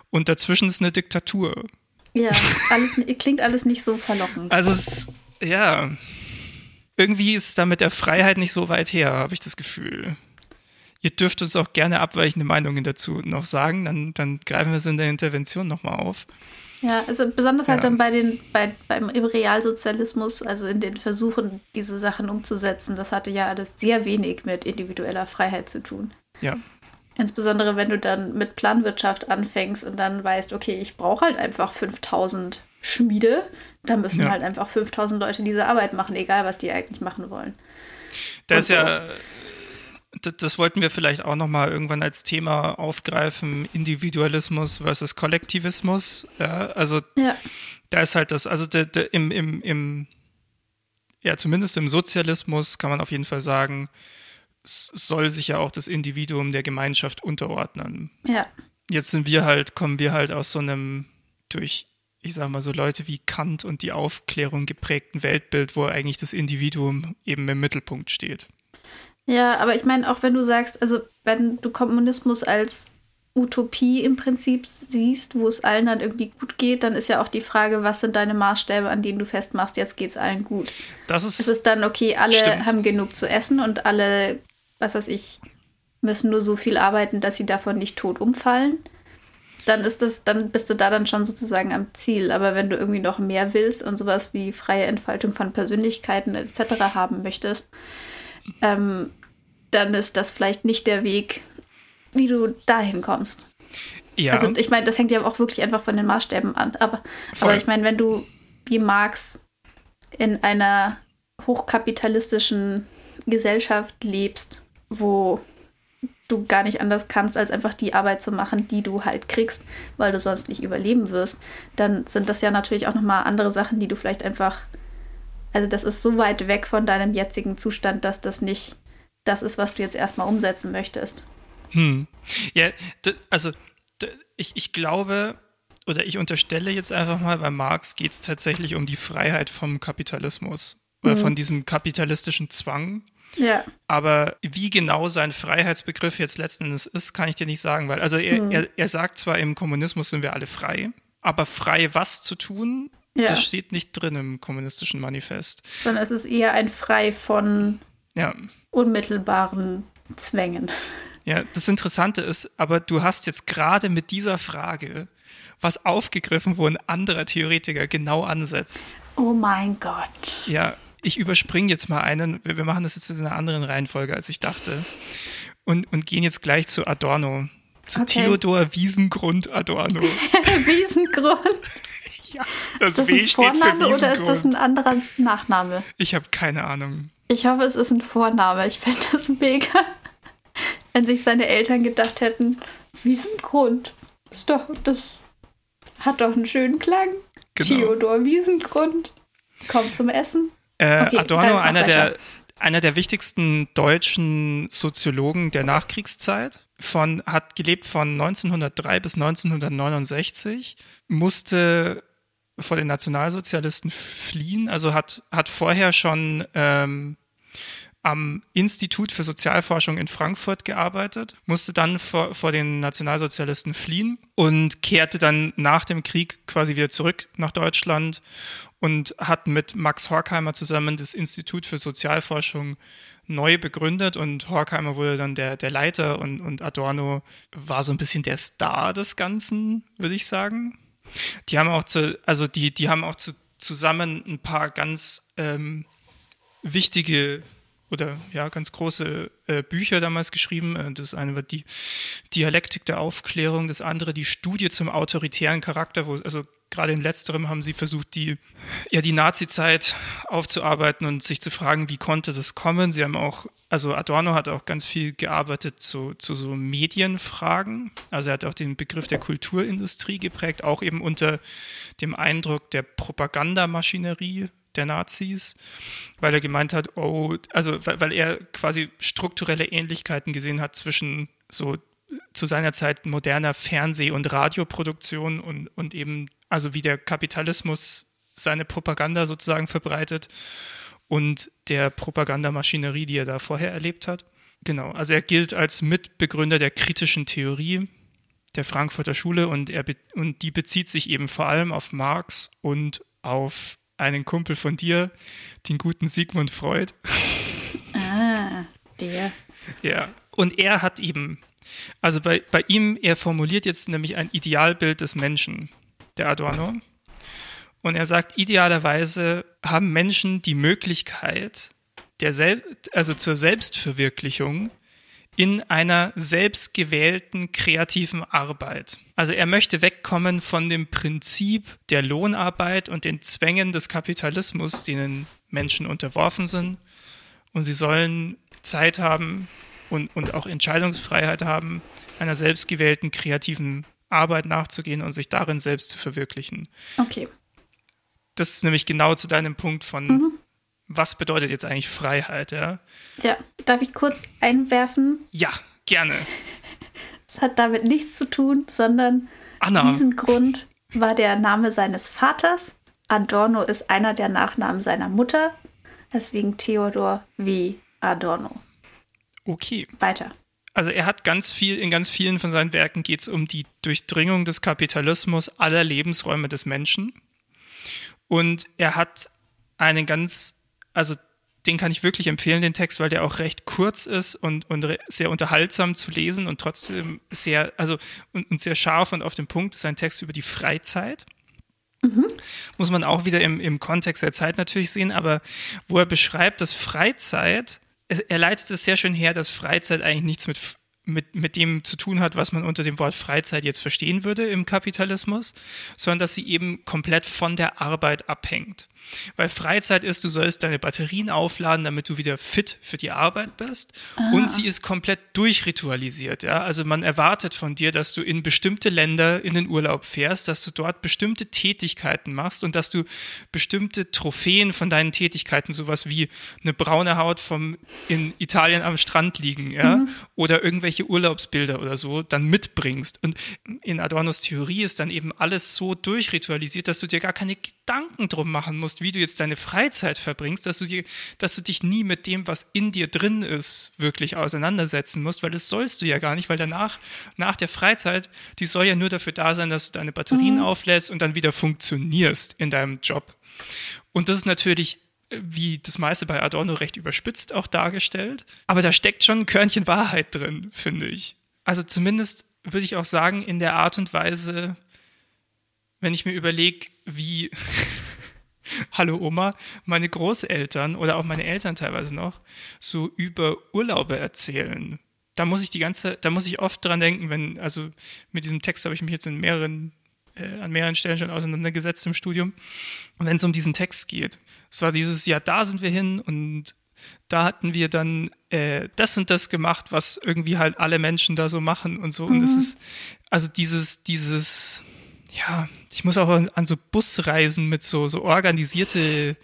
Und dazwischen ist eine Diktatur. Ja, alles, klingt alles nicht so verlockend. Also es, ja, irgendwie ist da mit der Freiheit nicht so weit her, habe ich das Gefühl. Ihr dürft uns auch gerne abweichende Meinungen dazu noch sagen, dann, dann greifen wir es in der Intervention nochmal auf. Ja, also besonders halt ja. dann bei den, bei, beim im Realsozialismus, also in den Versuchen, diese Sachen umzusetzen, das hatte ja alles sehr wenig mit individueller Freiheit zu tun. Ja. Insbesondere wenn du dann mit Planwirtschaft anfängst und dann weißt, okay, ich brauche halt einfach 5000 Schmiede, dann müssen ja. halt einfach 5000 Leute diese Arbeit machen, egal was die eigentlich machen wollen. Das ist ja, das, wollten wir vielleicht auch nochmal irgendwann als Thema aufgreifen, Individualismus versus Kollektivismus. Ja, also ja. da ist halt das, also de, de, im, im, im, ja, zumindest im Sozialismus kann man auf jeden Fall sagen, soll sich ja auch das Individuum der Gemeinschaft unterordnen. Ja. Jetzt sind wir halt, kommen wir halt aus so einem durch, ich sag mal so Leute wie Kant und die Aufklärung geprägten Weltbild, wo eigentlich das Individuum eben im Mittelpunkt steht. Ja, aber ich meine, auch wenn du sagst, also wenn du Kommunismus als Utopie im Prinzip siehst, wo es allen dann irgendwie gut geht, dann ist ja auch die Frage, was sind deine Maßstäbe, an denen du festmachst, jetzt geht es allen gut. Das ist, es ist dann okay, alle stimmt. haben genug zu essen und alle, was weiß ich, müssen nur so viel arbeiten, dass sie davon nicht tot umfallen. Dann ist das, dann bist du da dann schon sozusagen am Ziel. Aber wenn du irgendwie noch mehr willst und sowas wie freie Entfaltung von Persönlichkeiten etc. haben möchtest, ähm, dann ist das vielleicht nicht der Weg, wie du dahin kommst. Ja. Also ich meine, das hängt ja auch wirklich einfach von den Maßstäben an. Aber, aber ich meine, wenn du wie Marx in einer hochkapitalistischen Gesellschaft lebst, wo du gar nicht anders kannst, als einfach die Arbeit zu machen, die du halt kriegst, weil du sonst nicht überleben wirst, dann sind das ja natürlich auch nochmal andere Sachen, die du vielleicht einfach, also das ist so weit weg von deinem jetzigen Zustand, dass das nicht das ist, was du jetzt erstmal umsetzen möchtest. Hm. Ja, also ich, ich glaube, oder ich unterstelle jetzt einfach mal, bei Marx geht es tatsächlich um die Freiheit vom Kapitalismus oder mhm. von diesem kapitalistischen Zwang. Ja. Aber wie genau sein Freiheitsbegriff jetzt letzten Endes ist, kann ich dir nicht sagen, weil also er, mhm. er, er sagt zwar, im Kommunismus sind wir alle frei, aber frei was zu tun, ja. das steht nicht drin im kommunistischen Manifest. Sondern es ist eher ein Frei von ja. Unmittelbaren Zwängen. Ja, das Interessante ist, aber du hast jetzt gerade mit dieser Frage was aufgegriffen, wo ein anderer Theoretiker genau ansetzt. Oh mein Gott. Ja, ich überspringe jetzt mal einen. Wir machen das jetzt in einer anderen Reihenfolge, als ich dachte. Und, und gehen jetzt gleich zu Adorno. Zu okay. Theodor Wiesengrund Adorno. Wiesengrund? ja, das, ist das ein Vorname oder ist das ein anderer Nachname? Ich habe keine Ahnung. Ich hoffe, es ist ein Vorname. Ich fände das mega wenn sich seine Eltern gedacht hätten, Wiesengrund, ist doch, das hat doch einen schönen Klang. Genau. Theodor Wiesengrund, kommt zum Essen. Äh, okay, Adorno, einer der, einer der wichtigsten deutschen Soziologen der Nachkriegszeit, von, hat gelebt von 1903 bis 1969, musste vor den Nationalsozialisten fliehen, also hat, hat vorher schon ähm, am Institut für Sozialforschung in Frankfurt gearbeitet, musste dann vor, vor den Nationalsozialisten fliehen und kehrte dann nach dem Krieg quasi wieder zurück nach Deutschland und hat mit Max Horkheimer zusammen das Institut für Sozialforschung neu begründet und Horkheimer wurde dann der, der Leiter und, und Adorno war so ein bisschen der Star des Ganzen, würde ich sagen. Die haben auch zu, also die, die haben auch zu, zusammen ein paar ganz ähm, wichtige oder ja, ganz große äh, Bücher damals geschrieben. Äh, das eine war die Dialektik der Aufklärung, das andere die Studie zum autoritären Charakter, wo, also gerade in letzterem haben sie versucht, die, ja, die Nazi-Zeit aufzuarbeiten und sich zu fragen, wie konnte das kommen. Sie haben auch, also Adorno hat auch ganz viel gearbeitet zu, zu so Medienfragen. Also er hat auch den Begriff der Kulturindustrie geprägt, auch eben unter dem Eindruck der Propagandamaschinerie der Nazis, weil er gemeint hat, oh, also weil, weil er quasi strukturelle Ähnlichkeiten gesehen hat zwischen so zu seiner Zeit moderner Fernseh- und Radioproduktion und, und eben, also wie der Kapitalismus seine Propaganda sozusagen verbreitet und der Propagandamaschinerie, die er da vorher erlebt hat. Genau, also er gilt als Mitbegründer der kritischen Theorie der Frankfurter Schule und, er und die bezieht sich eben vor allem auf Marx und auf einen Kumpel von dir, den guten Sigmund Freud. Ah, der. Ja, und er hat eben, also bei, bei ihm, er formuliert jetzt nämlich ein Idealbild des Menschen, der Adorno. Und er sagt, idealerweise haben Menschen die Möglichkeit, der Sel also zur Selbstverwirklichung in einer selbstgewählten kreativen Arbeit. Also er möchte wegkommen von dem Prinzip der Lohnarbeit und den Zwängen des Kapitalismus, denen Menschen unterworfen sind. Und sie sollen Zeit haben und, und auch Entscheidungsfreiheit haben, einer selbstgewählten kreativen Arbeit nachzugehen und sich darin selbst zu verwirklichen. Okay. Das ist nämlich genau zu deinem Punkt von, mhm was bedeutet jetzt eigentlich Freiheit, ja? Ja, darf ich kurz einwerfen? Ja, gerne. Es hat damit nichts zu tun, sondern Anna. diesen Grund war der Name seines Vaters. Adorno ist einer der Nachnamen seiner Mutter, deswegen Theodor W. Adorno. Okay. Weiter. also er hat ganz viel, in ganz vielen von seinen Werken geht es um die Durchdringung des Kapitalismus aller Lebensräume des Menschen. Und er hat einen ganz, also den kann ich wirklich empfehlen, den Text, weil der auch recht kurz ist und, und sehr unterhaltsam zu lesen und trotzdem sehr, also und, und sehr scharf und auf den Punkt ist ein Text über die Freizeit. Mhm. Muss man auch wieder im, im Kontext der Zeit natürlich sehen, aber wo er beschreibt, dass Freizeit, er leitet es sehr schön her, dass Freizeit eigentlich nichts mit mit, mit dem zu tun hat, was man unter dem Wort Freizeit jetzt verstehen würde im Kapitalismus, sondern dass sie eben komplett von der Arbeit abhängt. Weil Freizeit ist, du sollst deine Batterien aufladen, damit du wieder fit für die Arbeit bist. Ah. Und sie ist komplett durchritualisiert. Ja? Also man erwartet von dir, dass du in bestimmte Länder in den Urlaub fährst, dass du dort bestimmte Tätigkeiten machst und dass du bestimmte Trophäen von deinen Tätigkeiten, sowas wie eine braune Haut vom in Italien am Strand liegen, ja, mhm. oder irgendwelche Urlaubsbilder oder so, dann mitbringst. Und in Adornos Theorie ist dann eben alles so durchritualisiert, dass du dir gar keine Gedanken drum machen musst, wie du jetzt deine Freizeit verbringst, dass du, dir, dass du dich nie mit dem, was in dir drin ist, wirklich auseinandersetzen musst, weil das sollst du ja gar nicht, weil danach, nach der Freizeit, die soll ja nur dafür da sein, dass du deine Batterien mhm. auflässt und dann wieder funktionierst in deinem Job. Und das ist natürlich wie das meiste bei Adorno recht überspitzt auch dargestellt. Aber da steckt schon ein Körnchen Wahrheit drin, finde ich. Also zumindest würde ich auch sagen, in der Art und Weise, wenn ich mir überlege, wie hallo Oma, meine Großeltern oder auch meine Eltern teilweise noch so über Urlaube erzählen. Da muss ich die ganze, da muss ich oft dran denken, wenn, also mit diesem Text habe ich mich jetzt in mehreren, äh, an mehreren Stellen schon auseinandergesetzt im Studium. Und wenn es um diesen Text geht, es war dieses Jahr, da sind wir hin und da hatten wir dann äh, das und das gemacht, was irgendwie halt alle Menschen da so machen und so. Mhm. Und es ist, also dieses, dieses, ja, ich muss auch an, so Busreisen mit so, so organisierte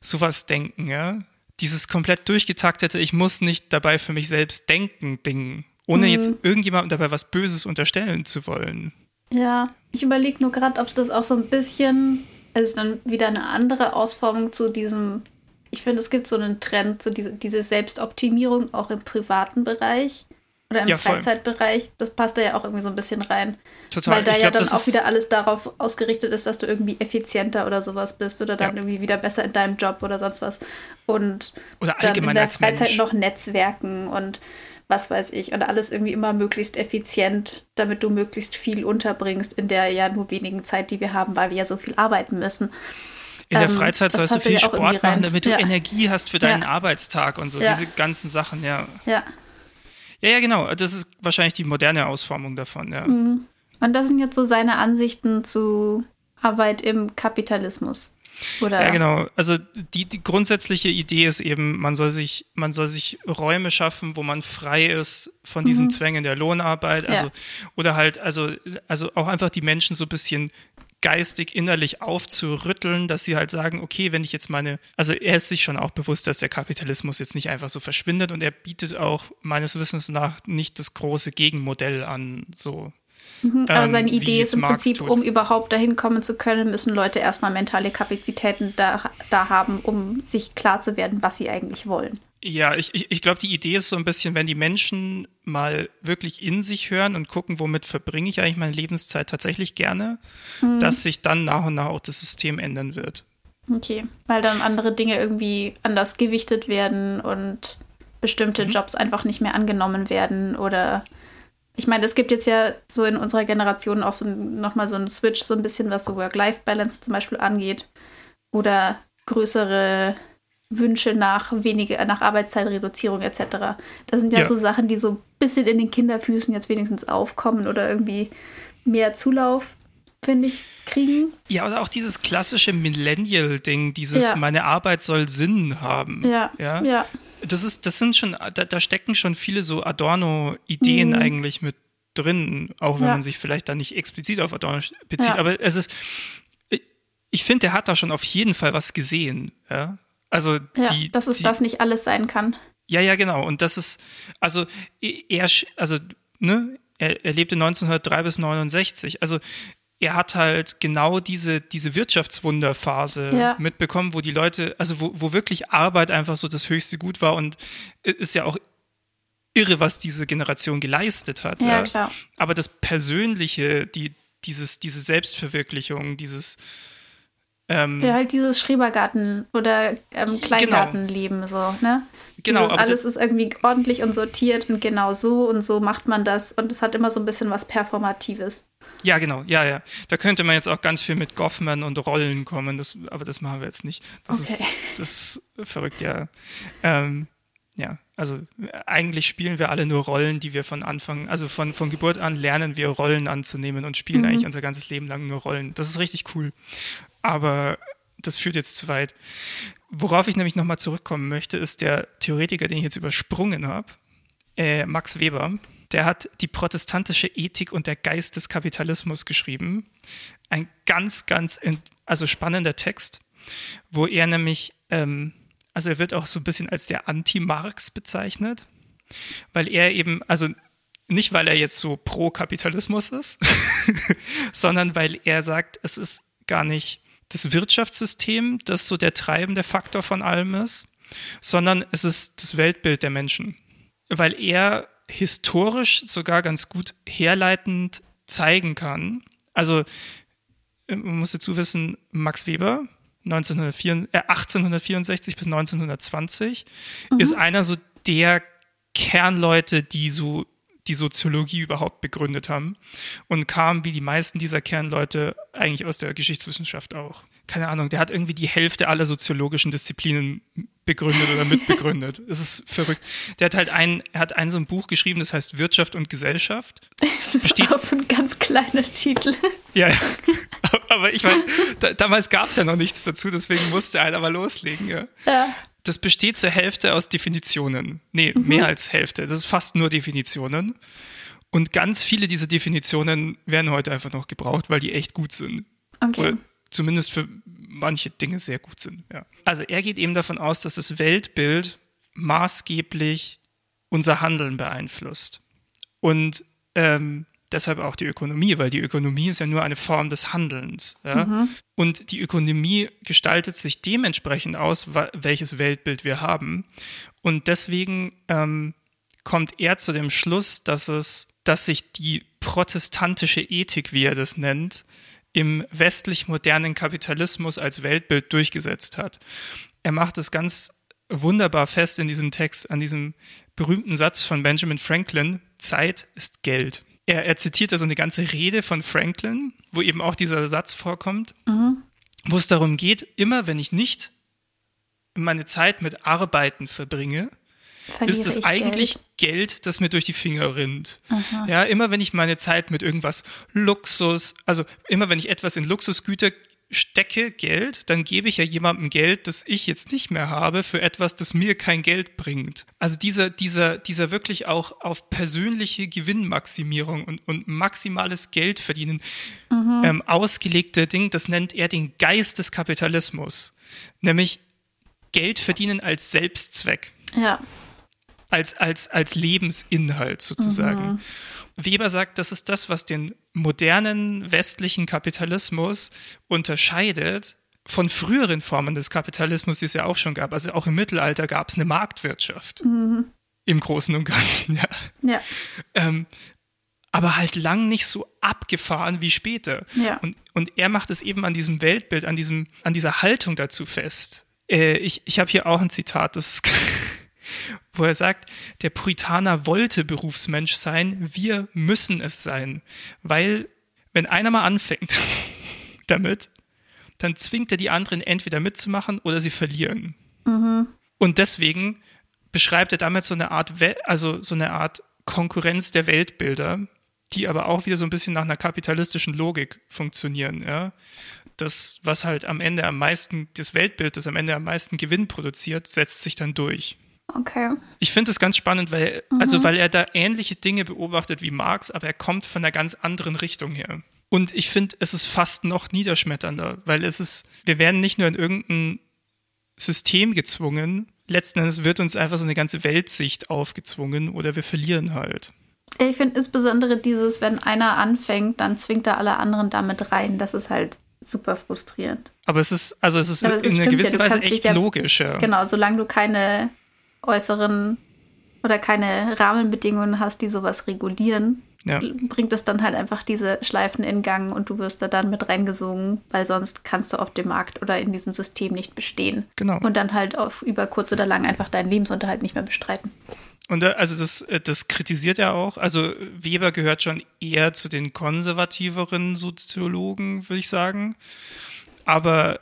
sowas denken, ja. Dieses komplett durchgetaktete, ich muss nicht dabei für mich selbst denken, Ding, ohne mhm. jetzt irgendjemandem dabei was Böses unterstellen zu wollen. Ja, ich überlege nur gerade, ob das auch so ein bisschen, es ist dann wieder eine andere Ausformung zu diesem, ich finde, es gibt so einen Trend, so diese, diese Selbstoptimierung auch im privaten Bereich oder im ja, Freizeitbereich, das passt da ja auch irgendwie so ein bisschen rein. Total. Weil da ich ja glaub, dann auch wieder alles darauf ausgerichtet ist, dass du irgendwie effizienter oder sowas bist oder dann ja. irgendwie wieder besser in deinem Job oder sonst was. Und oder dann in der Freizeit noch Netzwerken und was weiß ich. Und alles irgendwie immer möglichst effizient, damit du möglichst viel unterbringst in der ja nur wenigen Zeit, die wir haben, weil wir ja so viel arbeiten müssen. In der ähm, Freizeit sollst du viel ja Sport machen, damit du ja. Energie hast für deinen Arbeitstag und so, diese ganzen Sachen, ja. Ja, ja, ja, genau. Das ist wahrscheinlich die moderne Ausformung davon, ja. Mhm. Und das sind jetzt so seine Ansichten zu Arbeit im Kapitalismus. Oder? Ja, genau. Also die, die, grundsätzliche Idee ist eben, man soll sich, man soll sich Räume schaffen, wo man frei ist von diesen mhm. Zwängen der Lohnarbeit. Also, ja. oder halt, also, also auch einfach die Menschen so ein bisschen geistig, innerlich aufzurütteln, dass sie halt sagen, okay, wenn ich jetzt meine, also er ist sich schon auch bewusst, dass der Kapitalismus jetzt nicht einfach so verschwindet und er bietet auch meines Wissens nach nicht das große Gegenmodell an, so. Mhm, aber ähm, seine Idee ist im Marx Prinzip, tut. um überhaupt dahin kommen zu können, müssen Leute erstmal mentale Kapazitäten da, da haben, um sich klar zu werden, was sie eigentlich wollen. Ja, ich, ich, ich glaube, die Idee ist so ein bisschen, wenn die Menschen mal wirklich in sich hören und gucken, womit verbringe ich eigentlich meine Lebenszeit tatsächlich gerne, mhm. dass sich dann nach und nach auch das System ändern wird. Okay, weil dann andere Dinge irgendwie anders gewichtet werden und bestimmte mhm. Jobs einfach nicht mehr angenommen werden oder ich meine, es gibt jetzt ja so in unserer Generation auch so nochmal so einen Switch, so ein bisschen, was so Work-Life-Balance zum Beispiel angeht oder größere Wünsche nach weniger, nach Arbeitszeitreduzierung etc. Das sind ja, ja, so Sachen, die so ein bisschen in den Kinderfüßen jetzt wenigstens aufkommen oder irgendwie mehr Zulauf, finde ich, kriegen. Ja, oder auch dieses klassische Millennial-Ding, dieses ja. meine Arbeit soll Sinn haben. Ja. Ja. ja. Das ist, das sind schon, da, da stecken schon viele so Adorno-Ideen mhm. eigentlich mit drin, auch wenn man sich vielleicht da nicht explizit auf Adorno bezieht. Aber es ist, ich finde, der hat da schon auf jeden Fall was gesehen. Ja? Also ja, die, dass es die, das nicht alles sein kann. Ja, ja, genau. Und das ist, also er, also, ne, er, er lebte 1903 bis 69. Also er hat halt genau diese, diese Wirtschaftswunderphase ja. mitbekommen, wo die Leute, also wo, wo wirklich Arbeit einfach so das höchste Gut war und ist ja auch irre, was diese Generation geleistet hat. Ja, ja. klar. Aber das Persönliche, die, dieses, diese Selbstverwirklichung, dieses ähm, ja, halt dieses Schrebergarten- oder ähm, genau. Kleingartenleben, genau. so, ne? Genau. Dieses, alles ist irgendwie ordentlich und sortiert und genau so und so macht man das und es hat immer so ein bisschen was Performatives. Ja, genau, ja, ja. Da könnte man jetzt auch ganz viel mit Goffman und Rollen kommen, das, aber das machen wir jetzt nicht. Das, okay. ist, das ist verrückt, ja. Ähm, ja, also eigentlich spielen wir alle nur Rollen, die wir von Anfang, also von, von Geburt an lernen wir Rollen anzunehmen und spielen mhm. eigentlich unser ganzes Leben lang nur Rollen. Das ist richtig cool. Aber das führt jetzt zu weit. Worauf ich nämlich nochmal zurückkommen möchte, ist der Theoretiker, den ich jetzt übersprungen habe, äh, Max Weber. Der hat die protestantische Ethik und der Geist des Kapitalismus geschrieben. Ein ganz, ganz, also spannender Text, wo er nämlich, ähm, also er wird auch so ein bisschen als der Anti-Marx bezeichnet, weil er eben, also nicht weil er jetzt so pro Kapitalismus ist, sondern weil er sagt, es ist gar nicht das Wirtschaftssystem, das so der treibende Faktor von allem ist, sondern es ist das Weltbild der Menschen. Weil er historisch sogar ganz gut herleitend zeigen kann. Also, äh, man muss dazu wissen, Max Weber, 1904, äh, 1864 bis 1920, mhm. ist einer so der Kernleute, die so die Soziologie überhaupt begründet haben und kam wie die meisten dieser Kernleute eigentlich aus der Geschichtswissenschaft auch. Keine Ahnung, der hat irgendwie die Hälfte aller soziologischen Disziplinen begründet oder mitbegründet. es ist verrückt. Der hat halt ein, er hat ein so ein Buch geschrieben, das heißt Wirtschaft und Gesellschaft. Das Besteht, ist auch so ein ganz kleiner Titel. Ja, ja. Aber ich meine, da, damals gab es ja noch nichts dazu, deswegen musste er halt aber loslegen. Ja. ja das besteht zur Hälfte aus Definitionen. Nee, mhm. mehr als Hälfte. Das ist fast nur Definitionen. Und ganz viele dieser Definitionen werden heute einfach noch gebraucht, weil die echt gut sind. Okay. Oder zumindest für manche Dinge sehr gut sind. Ja. Also er geht eben davon aus, dass das Weltbild maßgeblich unser Handeln beeinflusst. Und ähm, deshalb auch die Ökonomie, weil die Ökonomie ist ja nur eine Form des Handelns. Ja? Mhm. Und die Ökonomie gestaltet sich dementsprechend aus, welches Weltbild wir haben. Und deswegen ähm, kommt er zu dem Schluss, dass es, dass sich die protestantische Ethik, wie er das nennt, im westlich modernen Kapitalismus als Weltbild durchgesetzt hat. Er macht es ganz wunderbar fest in diesem Text, an diesem berühmten Satz von Benjamin Franklin, Zeit ist Geld er, er zitiert da so eine ganze Rede von Franklin, wo eben auch dieser Satz vorkommt, mhm. wo es darum geht, immer wenn ich nicht meine Zeit mit Arbeiten verbringe, Verliere ist es eigentlich Geld? Geld? das mir durch die Finger rinnt. Aha. Ja, immer wenn ich meine Zeit mit irgendwas Luxus, also immer wenn ich etwas in Luxusgüter stecke Geld, dann gebe ich ja jemandem Geld, das ich jetzt nicht mehr habe, für etwas, das mir kein Geld bringt. Also dieser, dieser, dieser wirklich auch auf persönliche Gewinnmaximierung und, und maximales Geld verdienen mhm. ähm, ausgelegte Ding, das nennt er den Geist des Kapitalismus. Nämlich Geld verdienen als Selbstzweck. Ja. Als, als, als Lebensinhalt sozusagen. Mhm. Weber sagt, das ist das, was den modernen westlichen Kapitalismus unterscheidet von früheren Formen des Kapitalismus, die es ja auch schon gab. Also auch im Mittelalter gab es eine Marktwirtschaft. Mhm. Im Großen und Ganzen, ja. ja. Ähm, aber halt lang nicht so abgefahren wie später. Ja. Und, und er macht es eben an diesem Weltbild, an, diesem, an dieser Haltung dazu fest. Äh, ich ich habe hier auch ein Zitat, das ist wo er sagt, der Puritaner wollte Berufsmensch sein, wir müssen es sein, weil wenn einer mal anfängt damit, dann zwingt er die anderen entweder mitzumachen oder sie verlieren. Mhm. Und deswegen beschreibt er damit so eine Art, also so eine Art Konkurrenz der Weltbilder, die aber auch wieder so ein bisschen nach einer kapitalistischen Logik funktionieren. Ja? Das, was halt am Ende am meisten, das Weltbild, das am Ende am meisten Gewinn produziert, setzt sich dann durch. Okay. Ich finde es ganz spannend, weil, mhm. also, weil er da ähnliche Dinge beobachtet wie Marx, aber er kommt von einer ganz anderen Richtung her. Und ich finde, es ist fast noch niederschmetternder, weil es ist, wir werden nicht nur in irgendein System gezwungen, letzten Endes wird uns einfach so eine ganze Weltsicht aufgezwungen oder wir verlieren halt. Ich finde insbesondere dieses, wenn einer anfängt, dann zwingt er alle anderen damit rein. Das ist halt super frustrierend. Aber es ist, also es ist ja, in einer gewissen ja, Weise echt ja, logisch. Ja. Genau, solange du keine äußeren oder keine Rahmenbedingungen hast, die sowas regulieren, ja. bringt es dann halt einfach diese Schleifen in Gang und du wirst da dann mit reingesogen, weil sonst kannst du auf dem Markt oder in diesem System nicht bestehen. Genau. Und dann halt auf über kurz oder lang einfach deinen Lebensunterhalt nicht mehr bestreiten. Und äh, also das, äh, das kritisiert er auch. Also Weber gehört schon eher zu den konservativeren Soziologen, würde ich sagen. Aber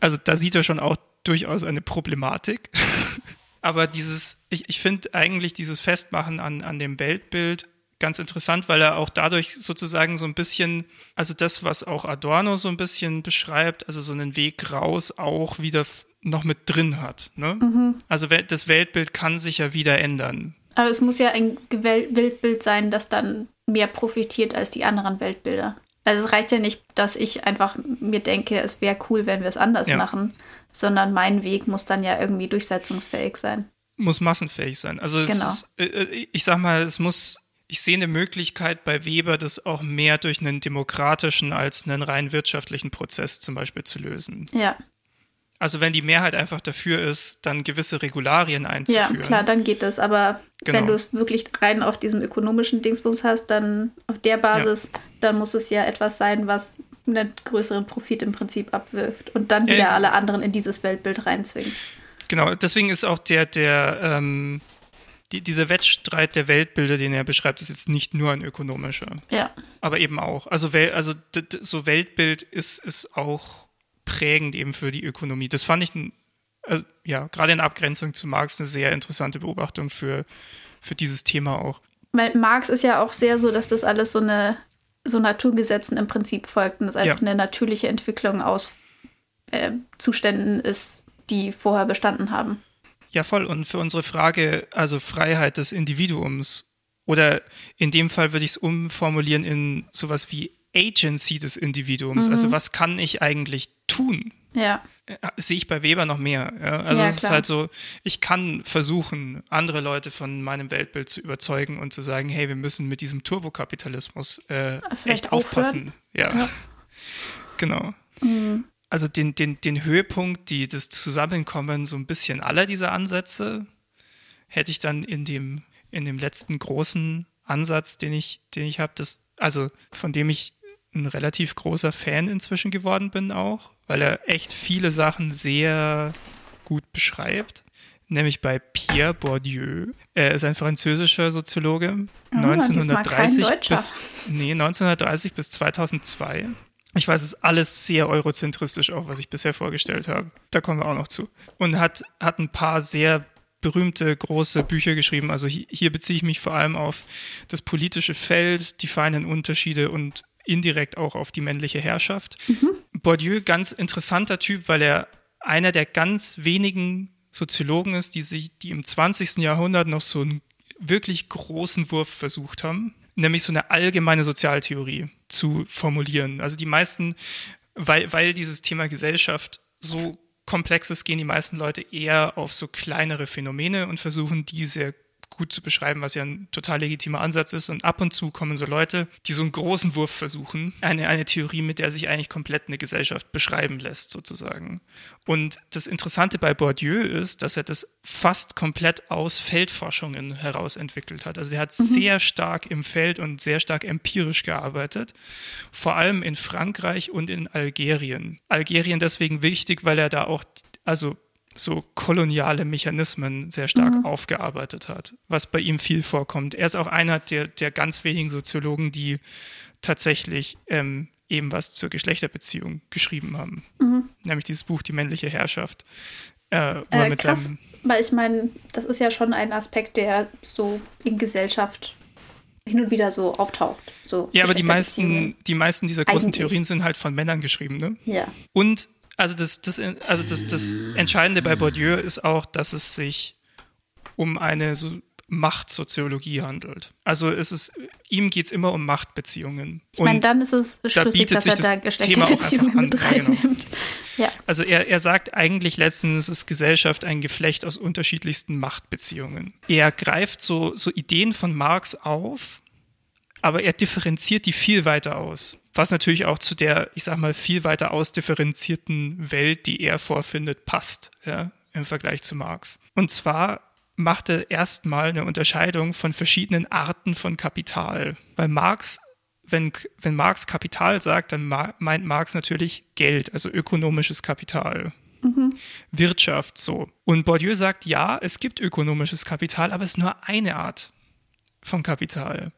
also da sieht er schon auch durchaus eine Problematik. Aber dieses, ich, ich finde eigentlich dieses Festmachen an, an dem Weltbild ganz interessant, weil er auch dadurch sozusagen so ein bisschen, also das, was auch Adorno so ein bisschen beschreibt, also so einen Weg raus auch wieder noch mit drin hat. Ne? Mhm. Also das Weltbild kann sich ja wieder ändern. Aber es muss ja ein Weltbild sein, das dann mehr profitiert als die anderen Weltbilder. Also es reicht ja nicht, dass ich einfach mir denke, es wäre cool, wenn wir es anders ja. machen, sondern mein Weg muss dann ja irgendwie durchsetzungsfähig sein. Muss massenfähig sein. Also genau. ist, äh, äh, ich sag mal, es muss, ich sehe eine Möglichkeit bei Weber, das auch mehr durch einen demokratischen als einen rein wirtschaftlichen Prozess zum Beispiel zu lösen. Ja. Also wenn die Mehrheit einfach dafür ist, dann gewisse Regularien einzuführen. Ja, klar, dann geht das. Aber genau. wenn du es wirklich rein auf diesem ökonomischen Dingsbums hast, dann auf der Basis, ja. dann muss es ja etwas sein, was einen größeren Profit im Prinzip abwirft und dann wieder äh, alle anderen in dieses Weltbild reinzwingen. Genau, deswegen ist auch der, der, ähm, die, dieser Wettstreit der Weltbilder, den er beschreibt, ist jetzt nicht nur ein ökonomischer. Ja. Aber eben auch. Also, also so Weltbild ist, ist auch prägend eben für die Ökonomie. Das fand ich, äh, ja, gerade in Abgrenzung zu Marx eine sehr interessante Beobachtung für, für dieses Thema auch. Weil Marx ist ja auch sehr so, dass das alles so eine so Naturgesetzen im Prinzip folgt und es einfach ja. eine natürliche Entwicklung aus äh, Zuständen ist, die vorher bestanden haben. Ja, voll. Und für unsere Frage, also Freiheit des Individuums, oder in dem Fall würde ich es umformulieren in sowas wie Agency des Individuums. Also mhm. Also was kann ich eigentlich tun? Ja. Äh, sehe ich bei Weber noch mehr. Ja? Also ja, es ist halt so, ich kann versuchen, andere Leute von meinem Weltbild zu überzeugen und zu sagen, hey, wir müssen mit diesem Turbokapitalismus äh, echt aufpassen. Ja. ja. genau. Mhm. Also den, den, den Höhepunkt, die, das Zusammenkommen so ein bisschen aller dieser Ansätze hätte ich dann in dem, in dem letzten großen Ansatz, den ich, den ich habe, also von dem ich ein relativ großer Fan inzwischen geworden bin auch, weil er echt viele Sachen sehr gut beschreibt. Nämlich bei Pierre Bourdieu. Er ist ein französischer Soziologe. Oh, 1930 bis, nee, 1930 bis 2002. Ich weiß, es ist alles sehr eurozentristisch, auch was ich bisher vorgestellt habe. Da kommen wir auch noch zu. Und hat, hat ein paar sehr berühmte große Bücher geschrieben. Also hier, hier beziehe ich mich vor allem auf das politische Feld, die feinen Unterschiede und indirekt auch auf die männliche Herrschaft. Mhm. Bourdieu, ganz interessanter Typ, weil er einer der ganz wenigen Soziologen ist, die sich, die im 20. Jahrhundert noch so einen wirklich großen Wurf versucht haben, nämlich so eine allgemeine Sozialtheorie zu formulieren. Also die meisten, weil, weil dieses Thema Gesellschaft so komplex ist, gehen die meisten Leute eher auf so kleinere Phänomene und versuchen diese gut zu beschreiben, was ja ein total legitimer Ansatz ist. Und ab und zu kommen so Leute, die so einen großen Wurf versuchen, eine, eine Theorie, mit der sich eigentlich komplett eine Gesellschaft beschreiben lässt, sozusagen. Und das Interessante bei Bourdieu ist, dass er das fast komplett aus Feldforschungen heraus entwickelt hat. Also er hat mhm. sehr stark im Feld und sehr stark empirisch gearbeitet, vor allem in Frankreich und in Algerien. Algerien deswegen wichtig, weil er da auch also so koloniale Mechanismen sehr stark mhm. aufgearbeitet hat, was bei ihm viel vorkommt. Er ist auch einer der, der ganz wenigen Soziologen, die tatsächlich ähm, eben was zur Geschlechterbeziehung geschrieben haben. Mhm. Nämlich dieses Buch Die männliche Herrschaft. Äh, äh, krass, weil ich meine, das ist ja schon ein Aspekt, der so in Gesellschaft hin und wieder so auftaucht. So ja, aber die meisten, die meisten dieser großen Eigentlich. Theorien sind halt von Männern geschrieben, ne? Ja. Und also das, das, also das, das Entscheidende bei Bourdieu ist auch, dass es sich um eine so Machtsoziologie handelt. Also es ist, ihm geht es immer um Machtbeziehungen. Ich meine, dann ist es schlüssig, da dass er da Geschlechterbeziehungen mit reinnimmt. Genau. Ja. Also er, er sagt eigentlich letztens, ist Gesellschaft ein Geflecht aus unterschiedlichsten Machtbeziehungen. Er greift so, so Ideen von Marx auf, aber er differenziert die viel weiter aus was natürlich auch zu der, ich sag mal, viel weiter ausdifferenzierten Welt, die er vorfindet, passt, ja, im Vergleich zu Marx. Und zwar machte erstmal eine Unterscheidung von verschiedenen Arten von Kapital. Weil Marx, wenn, wenn Marx Kapital sagt, dann meint Marx natürlich Geld, also ökonomisches Kapital. Mhm. Wirtschaft so. Und Bourdieu sagt, ja, es gibt ökonomisches Kapital, aber es ist nur eine Art von Kapital.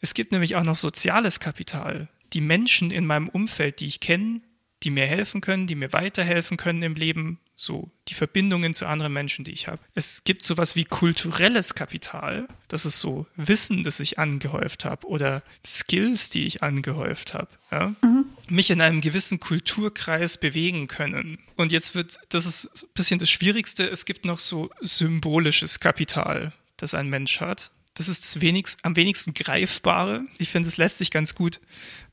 Es gibt nämlich auch noch soziales Kapital. Die Menschen in meinem Umfeld, die ich kenne, die mir helfen können, die mir weiterhelfen können im Leben, so die Verbindungen zu anderen Menschen, die ich habe. Es gibt sowas wie kulturelles Kapital, das ist so Wissen, das ich angehäuft habe oder Skills, die ich angehäuft habe. Ja? Mhm. Mich in einem gewissen Kulturkreis bewegen können. Und jetzt wird, das ist ein bisschen das Schwierigste, es gibt noch so symbolisches Kapital, das ein Mensch hat. Das ist das wenigst, am wenigsten greifbare. Ich finde, es lässt sich ganz gut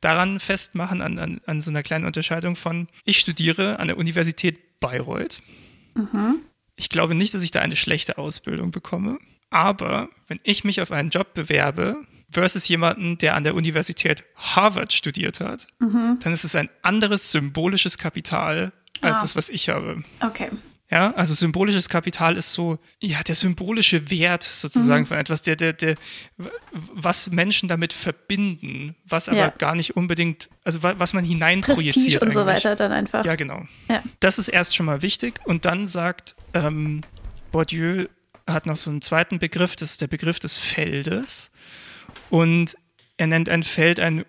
daran festmachen, an, an, an so einer kleinen Unterscheidung von, ich studiere an der Universität Bayreuth. Mhm. Ich glaube nicht, dass ich da eine schlechte Ausbildung bekomme. Aber wenn ich mich auf einen Job bewerbe versus jemanden, der an der Universität Harvard studiert hat, mhm. dann ist es ein anderes symbolisches Kapital als ah. das, was ich habe. Okay. Ja, also symbolisches Kapital ist so, ja, der symbolische Wert sozusagen mhm. von etwas, der, der, der, was Menschen damit verbinden, was aber ja. gar nicht unbedingt, also was man hineinprojiziert. Prestige und so weiter dann einfach. Ja, genau. Ja. Das ist erst schon mal wichtig. Und dann sagt ähm, Bourdieu, hat noch so einen zweiten Begriff, das ist der Begriff des Feldes. Und er nennt ein Feld ein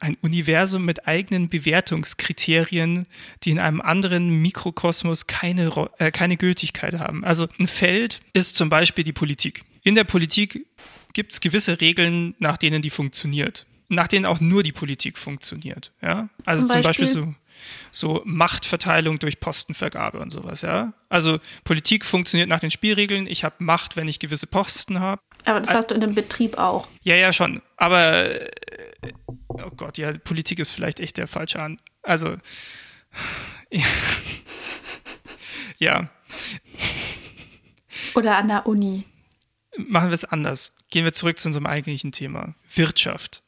ein Universum mit eigenen Bewertungskriterien, die in einem anderen Mikrokosmos keine, äh, keine Gültigkeit haben. Also ein Feld ist zum Beispiel die Politik. In der Politik gibt es gewisse Regeln, nach denen die funktioniert. Nach denen auch nur die Politik funktioniert. Ja? Also zum Beispiel, zum Beispiel so so Machtverteilung durch Postenvergabe und sowas, ja. Also Politik funktioniert nach den Spielregeln. Ich habe Macht, wenn ich gewisse Posten habe. Aber das hast du in dem Betrieb auch. Ja, ja, schon. Aber äh, oh Gott, ja, Politik ist vielleicht echt der falsche An. Also ja. ja. Oder an der Uni. Machen wir es anders. Gehen wir zurück zu unserem eigentlichen Thema. Wirtschaft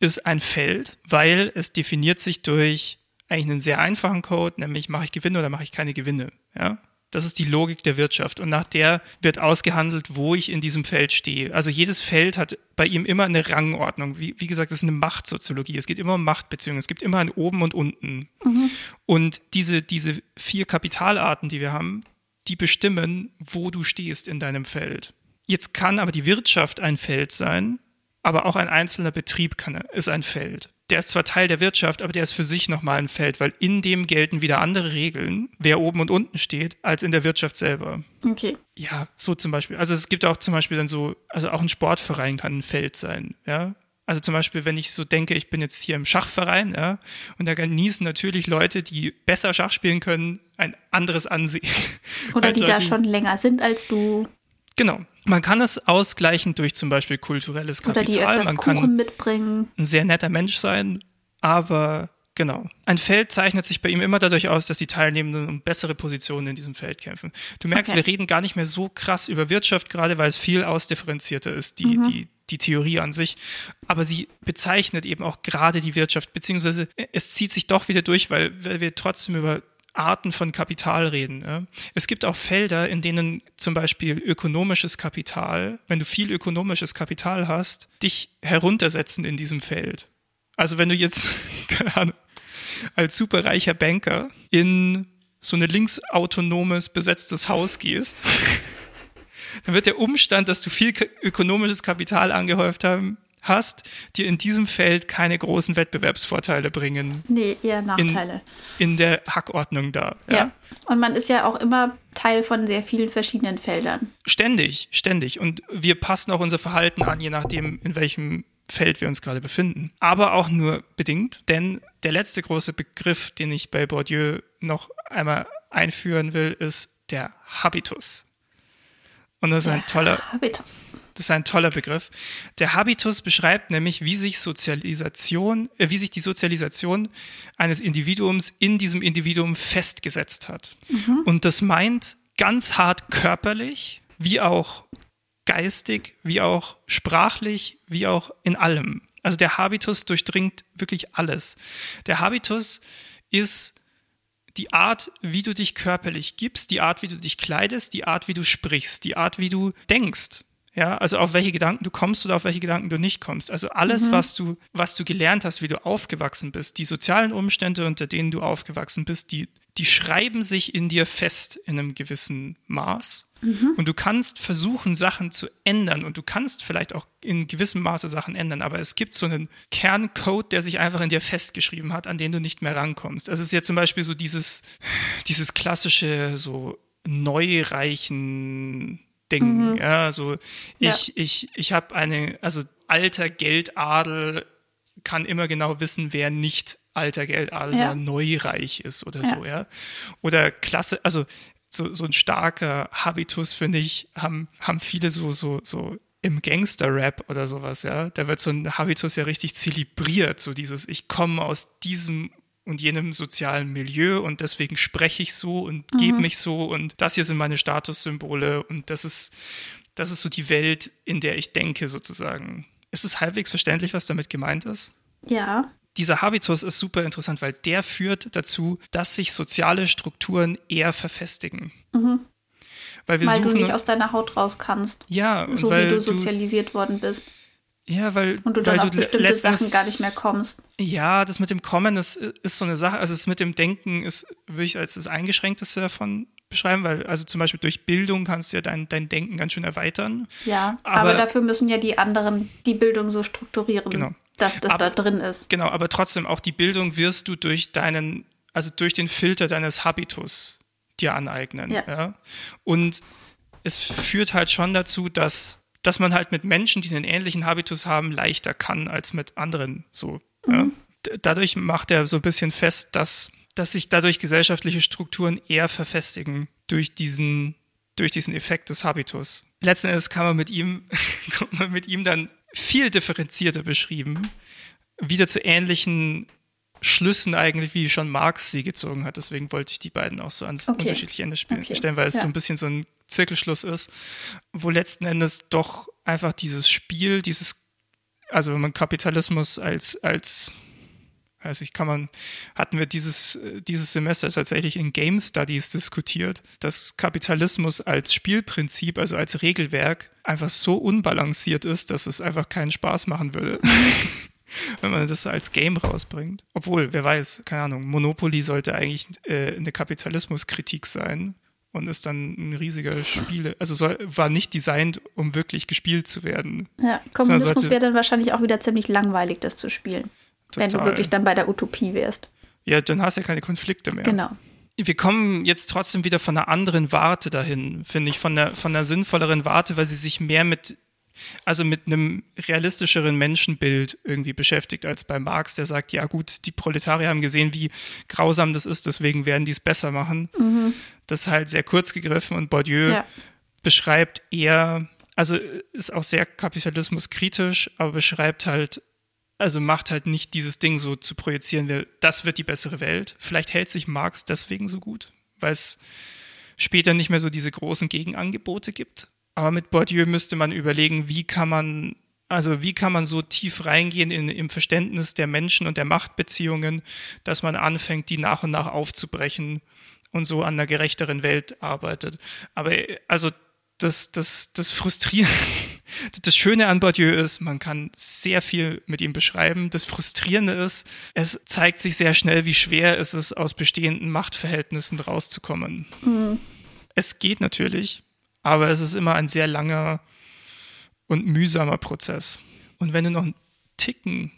ist ein Feld, weil es definiert sich durch eigentlich einen sehr einfachen Code, nämlich mache ich Gewinne oder mache ich keine Gewinne. Ja? Das ist die Logik der Wirtschaft und nach der wird ausgehandelt, wo ich in diesem Feld stehe. Also jedes Feld hat bei ihm immer eine Rangordnung. Wie, wie gesagt, das ist eine Machtsoziologie. Es geht immer um Machtbeziehungen. Es gibt immer ein Oben und Unten. Mhm. Und diese, diese vier Kapitalarten, die wir haben, die bestimmen, wo du stehst in deinem Feld. Jetzt kann aber die Wirtschaft ein Feld sein, aber auch ein einzelner Betrieb kann, ist ein Feld der ist zwar Teil der Wirtschaft, aber der ist für sich nochmal ein Feld, weil in dem gelten wieder andere Regeln, wer oben und unten steht, als in der Wirtschaft selber. Okay. Ja, so zum Beispiel. Also es gibt auch zum Beispiel dann so, also auch ein Sportverein kann ein Feld sein, ja. Also zum Beispiel, wenn ich so denke, ich bin jetzt hier im Schachverein, ja, und da genießen natürlich Leute, die besser Schach spielen können, ein anderes Ansehen. Oder die da schon länger sind als du. Genau. Man kann es ausgleichen durch zum Beispiel kulturelles Kapital. Oder die öfters Man kann Kuchen mitbringen. ein sehr netter Mensch sein, aber genau. Ein Feld zeichnet sich bei ihm immer dadurch aus, dass die Teilnehmenden um bessere Positionen in diesem Feld kämpfen. Du merkst, okay. wir reden gar nicht mehr so krass über Wirtschaft, gerade weil es viel ausdifferenzierter ist, die, mhm. die, die Theorie an sich. Aber sie bezeichnet eben auch gerade die Wirtschaft, beziehungsweise es zieht sich doch wieder durch, weil, weil wir trotzdem über Arten von Kapital reden. Ja. Es gibt auch Felder, in denen zum Beispiel ökonomisches Kapital, wenn du viel ökonomisches Kapital hast, dich heruntersetzen in diesem Feld. Also wenn du jetzt, keine Ahnung, als superreicher Banker in so ein linksautonomes besetztes Haus gehst, dann wird der Umstand, dass du viel ökonomisches Kapital angehäuft haben, hast, dir in diesem Feld keine großen Wettbewerbsvorteile bringen. Nee, eher Nachteile. In, in der Hackordnung da. Ja? ja. Und man ist ja auch immer Teil von sehr vielen verschiedenen Feldern. Ständig, ständig. Und wir passen auch unser Verhalten an, je nachdem, in welchem Feld wir uns gerade befinden. Aber auch nur bedingt, denn der letzte große Begriff, den ich bei Bourdieu noch einmal einführen will, ist der Habitus. Und das ist ein toller Habitus. Das ist ein toller Begriff. Der Habitus beschreibt nämlich, wie sich Sozialisation, äh, wie sich die Sozialisation eines Individuums in diesem Individuum festgesetzt hat. Mhm. Und das meint ganz hart körperlich, wie auch geistig, wie auch sprachlich, wie auch in allem. Also der Habitus durchdringt wirklich alles. Der Habitus ist die Art, wie du dich körperlich gibst, die Art, wie du dich kleidest, die Art, wie du sprichst, die Art, wie du denkst. Ja, also auf welche Gedanken du kommst oder auf welche Gedanken du nicht kommst. Also alles, mhm. was du, was du gelernt hast, wie du aufgewachsen bist, die sozialen Umstände, unter denen du aufgewachsen bist, die, die schreiben sich in dir fest in einem gewissen Maß. Mhm. Und du kannst versuchen, Sachen zu ändern und du kannst vielleicht auch in gewissem Maße Sachen ändern, aber es gibt so einen Kerncode, der sich einfach in dir festgeschrieben hat, an den du nicht mehr rankommst. Also es ist ja zum Beispiel so dieses, dieses klassische, so neureichen Ding. Mhm. Ja, so ich, ja. ich, ich habe eine, also alter Geldadel kann immer genau wissen, wer nicht alter Geldadel, ja. sondern neureich ist oder ja. so, ja. Oder Klasse, also so, so ein starker Habitus, finde ich, haben, haben viele so, so, so im Gangster-Rap oder sowas, ja. Da wird so ein Habitus ja richtig zelebriert, so dieses, ich komme aus diesem und jenem sozialen Milieu und deswegen spreche ich so und mhm. gebe mich so und das hier sind meine Statussymbole und das ist, das ist so die Welt, in der ich denke sozusagen. Ist es halbwegs verständlich, was damit gemeint ist? Ja. Dieser Habitus ist super interessant, weil der führt dazu, dass sich soziale Strukturen eher verfestigen. Mhm. Weil, wir weil suchen, du nicht aus deiner Haut raus kannst. Ja, so wie du sozialisiert du, worden bist. Ja, weil, und du dann weil auf bestimmte Sachen gar nicht mehr kommst. Ja, das mit dem Kommen ist, ist so eine Sache. Also das mit dem Denken ist, würde ich als das Eingeschränkteste davon beschreiben, weil also zum Beispiel durch Bildung kannst du ja dein, dein Denken ganz schön erweitern. Ja, aber, aber dafür müssen ja die anderen die Bildung so strukturieren, genau. Dass das aber, da drin ist. Genau, aber trotzdem auch die Bildung wirst du durch deinen, also durch den Filter deines Habitus dir aneignen. Ja. ja? Und es führt halt schon dazu, dass dass man halt mit Menschen, die einen ähnlichen Habitus haben, leichter kann als mit anderen so. Mhm. Ja. Dadurch macht er so ein bisschen fest, dass, dass sich dadurch gesellschaftliche Strukturen eher verfestigen durch diesen, durch diesen Effekt des Habitus. Letzten Endes kann man mit ihm, kommt man mit ihm dann viel differenzierter beschrieben, wieder zu ähnlichen Schlüssen eigentlich, wie schon Marx sie gezogen hat. Deswegen wollte ich die beiden auch so ans okay. unterschiedliche Ende spielen, okay. stellen, weil es ja. so ein bisschen so ein Zirkelschluss ist, wo letzten Endes doch einfach dieses Spiel, dieses, also wenn man Kapitalismus als, als also ich kann man, hatten wir dieses, dieses Semester tatsächlich in Game Studies diskutiert, dass Kapitalismus als Spielprinzip, also als Regelwerk, einfach so unbalanciert ist, dass es einfach keinen Spaß machen würde. wenn man das als Game rausbringt. Obwohl, wer weiß, keine Ahnung, Monopoly sollte eigentlich äh, eine Kapitalismuskritik sein und ist dann ein riesiger Spiele, also soll, war nicht designt, um wirklich gespielt zu werden. Ja, Kommunismus wäre dann wahrscheinlich auch wieder ziemlich langweilig, das zu spielen. Total. Wenn du wirklich dann bei der Utopie wärst. Ja, dann hast du ja keine Konflikte mehr. Genau. Wir kommen jetzt trotzdem wieder von einer anderen Warte dahin, finde ich, von der, von einer sinnvolleren Warte, weil sie sich mehr mit also mit einem realistischeren Menschenbild irgendwie beschäftigt als bei Marx, der sagt, ja gut, die Proletarier haben gesehen, wie grausam das ist, deswegen werden die es besser machen. Mhm. Das ist halt sehr kurz gegriffen und Bourdieu ja. beschreibt eher, also ist auch sehr kapitalismuskritisch, aber beschreibt halt, also macht halt nicht dieses Ding so zu projizieren, das wird die bessere Welt. Vielleicht hält sich Marx deswegen so gut, weil es später nicht mehr so diese großen Gegenangebote gibt. Aber mit Bourdieu müsste man überlegen, wie kann man, also wie kann man so tief reingehen in, im Verständnis der Menschen und der Machtbeziehungen, dass man anfängt, die nach und nach aufzubrechen und so an einer gerechteren Welt arbeitet. Aber also das, das, das Frustrierende, das Schöne an Bourdieu ist, man kann sehr viel mit ihm beschreiben. Das Frustrierende ist, es zeigt sich sehr schnell, wie schwer es ist, aus bestehenden Machtverhältnissen rauszukommen. Mhm. Es geht natürlich, aber es ist immer ein sehr langer und mühsamer Prozess. Und wenn du noch einen Ticken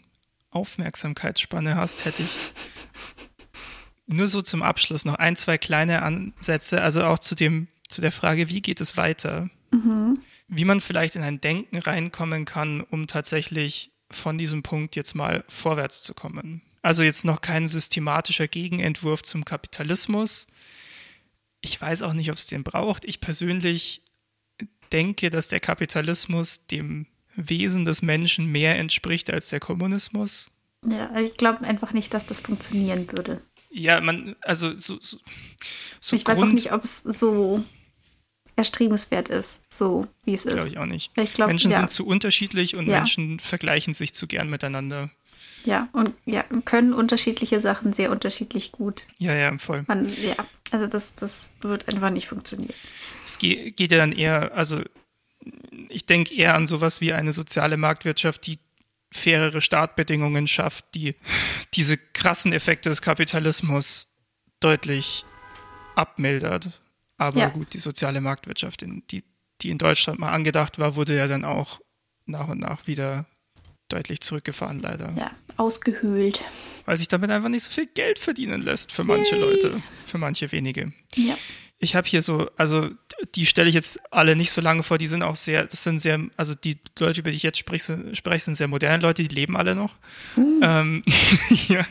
Aufmerksamkeitsspanne hast, hätte ich nur so zum Abschluss noch ein, zwei kleine Ansätze, also auch zu dem, zu der Frage, wie geht es weiter? Mhm. Wie man vielleicht in ein Denken reinkommen kann, um tatsächlich von diesem Punkt jetzt mal vorwärts zu kommen. Also jetzt noch kein systematischer Gegenentwurf zum Kapitalismus, ich weiß auch nicht, ob es den braucht. Ich persönlich denke, dass der Kapitalismus dem Wesen des Menschen mehr entspricht als der Kommunismus. Ja, ich glaube einfach nicht, dass das funktionieren würde. Ja, man, also so. so, so ich Grund, weiß auch nicht, ob es so erstrebenswert ist, so wie es ist. Glaube ich auch nicht. Ich glaub, Menschen ja. sind zu unterschiedlich und ja. Menschen vergleichen sich zu gern miteinander. Ja, und ja, können unterschiedliche Sachen sehr unterschiedlich gut. Ja, ja, voll. Man, ja, also das, das wird einfach nicht funktionieren. Es geht, geht ja dann eher, also ich denke eher an sowas wie eine soziale Marktwirtschaft, die fairere Startbedingungen schafft, die diese krassen Effekte des Kapitalismus deutlich abmildert. Aber ja. gut, die soziale Marktwirtschaft, die, die in Deutschland mal angedacht war, wurde ja dann auch nach und nach wieder deutlich zurückgefahren, leider. Ja, ausgehöhlt. Weil sich damit einfach nicht so viel Geld verdienen lässt für manche Yay. Leute, für manche wenige. Ja. Ich habe hier so, also die stelle ich jetzt alle nicht so lange vor, die sind auch sehr, das sind sehr, also die Leute, über die ich jetzt spreche, spreche sind sehr moderne Leute, die leben alle noch. Uh. Ähm, ja.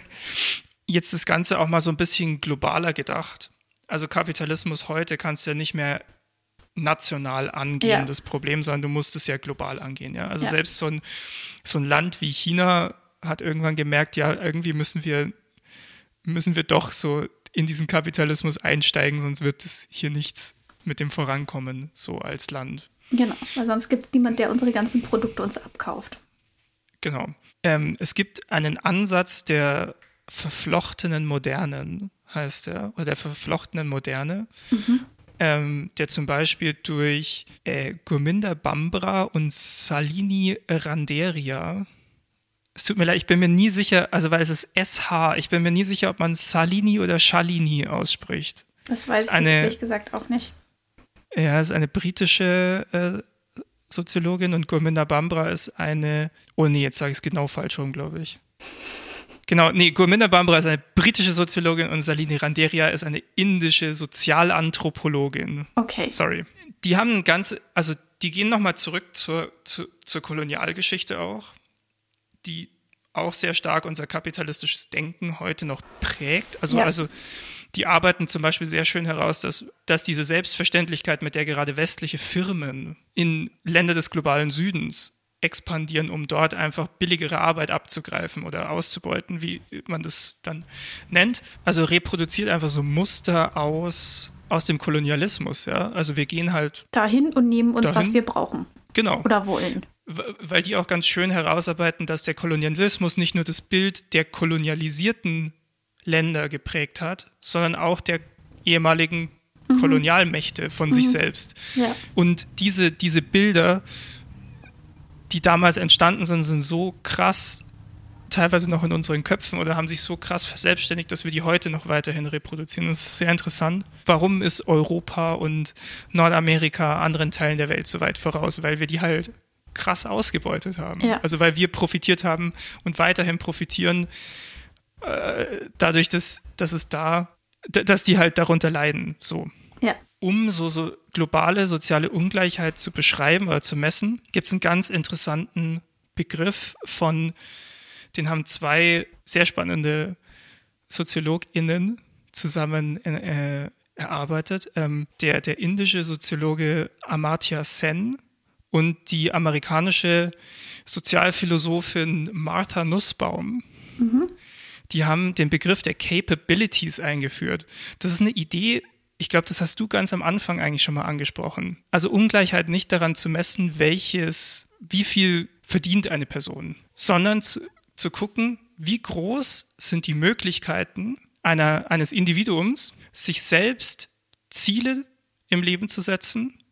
Jetzt das Ganze auch mal so ein bisschen globaler gedacht. Also Kapitalismus heute kannst du ja nicht mehr national angehen, ja. das Problem, sondern du musst es ja global angehen. Ja? Also ja. selbst so ein, so ein Land wie China hat irgendwann gemerkt, ja, irgendwie müssen wir, müssen wir doch so in diesen Kapitalismus einsteigen, sonst wird es hier nichts mit dem Vorankommen, so als Land. Genau, weil sonst gibt es niemand, der unsere ganzen Produkte uns abkauft. Genau. Ähm, es gibt einen Ansatz der verflochtenen Modernen, heißt er, oder der verflochtenen Moderne. Mhm ähm, der zum Beispiel durch äh, Gurminda Bambra und Salini Randeria es tut mir leid, ich bin mir nie sicher, also weil es ist SH, ich bin mir nie sicher, ob man Salini oder Shalini ausspricht. Das weiß ich eine, ehrlich gesagt auch nicht. Ja, es ist eine britische äh, Soziologin und Gurminda Bambra ist eine, oh nee, jetzt sage ich es genau falsch rum, glaube ich. Genau, nee, Gurminda Bambra ist eine britische Soziologin und Salini Randeria ist eine indische Sozialanthropologin. Okay. Sorry. Die haben ganz, also die gehen nochmal zurück zur, zur, zur Kolonialgeschichte auch, die auch sehr stark unser kapitalistisches Denken heute noch prägt. Also, ja. also die arbeiten zum Beispiel sehr schön heraus, dass, dass diese Selbstverständlichkeit, mit der gerade westliche Firmen in Länder des globalen Südens expandieren, um dort einfach billigere Arbeit abzugreifen oder auszubeuten, wie man das dann nennt. Also reproduziert einfach so Muster aus, aus dem Kolonialismus. Ja? Also wir gehen halt dahin und nehmen uns, dahin. was wir brauchen. Genau. Oder wollen. Weil die auch ganz schön herausarbeiten, dass der Kolonialismus nicht nur das Bild der kolonialisierten Länder geprägt hat, sondern auch der ehemaligen mhm. Kolonialmächte von mhm. sich selbst. Ja. Und diese, diese Bilder die damals entstanden sind, sind so krass teilweise noch in unseren Köpfen oder haben sich so krass verselbstständigt, dass wir die heute noch weiterhin reproduzieren. Das ist sehr interessant. Warum ist Europa und Nordamerika anderen Teilen der Welt so weit voraus? Weil wir die halt krass ausgebeutet haben. Ja. Also weil wir profitiert haben und weiterhin profitieren äh, dadurch, dass, dass es da, dass die halt darunter leiden. So. Ja um so, so globale soziale Ungleichheit zu beschreiben oder zu messen, gibt es einen ganz interessanten Begriff von, den haben zwei sehr spannende SoziologInnen zusammen äh, erarbeitet. Ähm, der, der indische Soziologe Amartya Sen und die amerikanische Sozialphilosophin Martha Nussbaum. Mhm. Die haben den Begriff der Capabilities eingeführt. Das ist eine Idee, ich glaube, das hast du ganz am Anfang eigentlich schon mal angesprochen. Also Ungleichheit nicht daran zu messen, welches, wie viel verdient eine Person, sondern zu, zu gucken, wie groß sind die Möglichkeiten einer, eines Individuums, sich selbst Ziele im Leben zu setzen,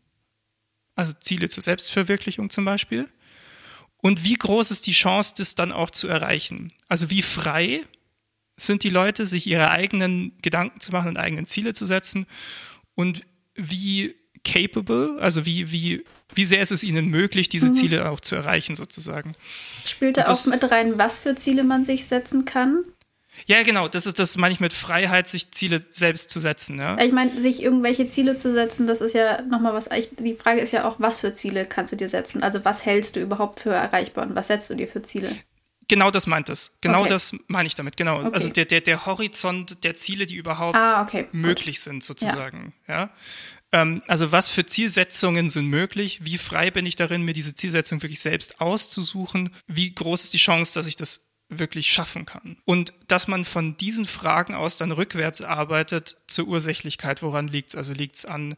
also Ziele zur Selbstverwirklichung zum Beispiel, und wie groß ist die Chance, das dann auch zu erreichen. Also wie frei sind die Leute, sich ihre eigenen Gedanken zu machen und eigenen Ziele zu setzen und wie capable, also wie, wie, wie sehr ist es ihnen möglich, diese mhm. Ziele auch zu erreichen, sozusagen. Spielt da auch mit rein, was für Ziele man sich setzen kann? Ja, genau, das ist das meine ich mit Freiheit, sich Ziele selbst zu setzen. Ja? Ich meine, sich irgendwelche Ziele zu setzen, das ist ja nochmal was. Die Frage ist ja auch, was für Ziele kannst du dir setzen? Also, was hältst du überhaupt für erreichbar und was setzt du dir für Ziele? Genau das meint es. Genau okay. das meine ich damit. Genau. Okay. Also der, der, der Horizont der Ziele, die überhaupt ah, okay. möglich Gut. sind, sozusagen. Ja. ja? Ähm, also was für Zielsetzungen sind möglich? Wie frei bin ich darin, mir diese Zielsetzung wirklich selbst auszusuchen? Wie groß ist die Chance, dass ich das wirklich schaffen kann? Und dass man von diesen Fragen aus dann rückwärts arbeitet zur Ursächlichkeit. Woran liegt es? Also liegt es an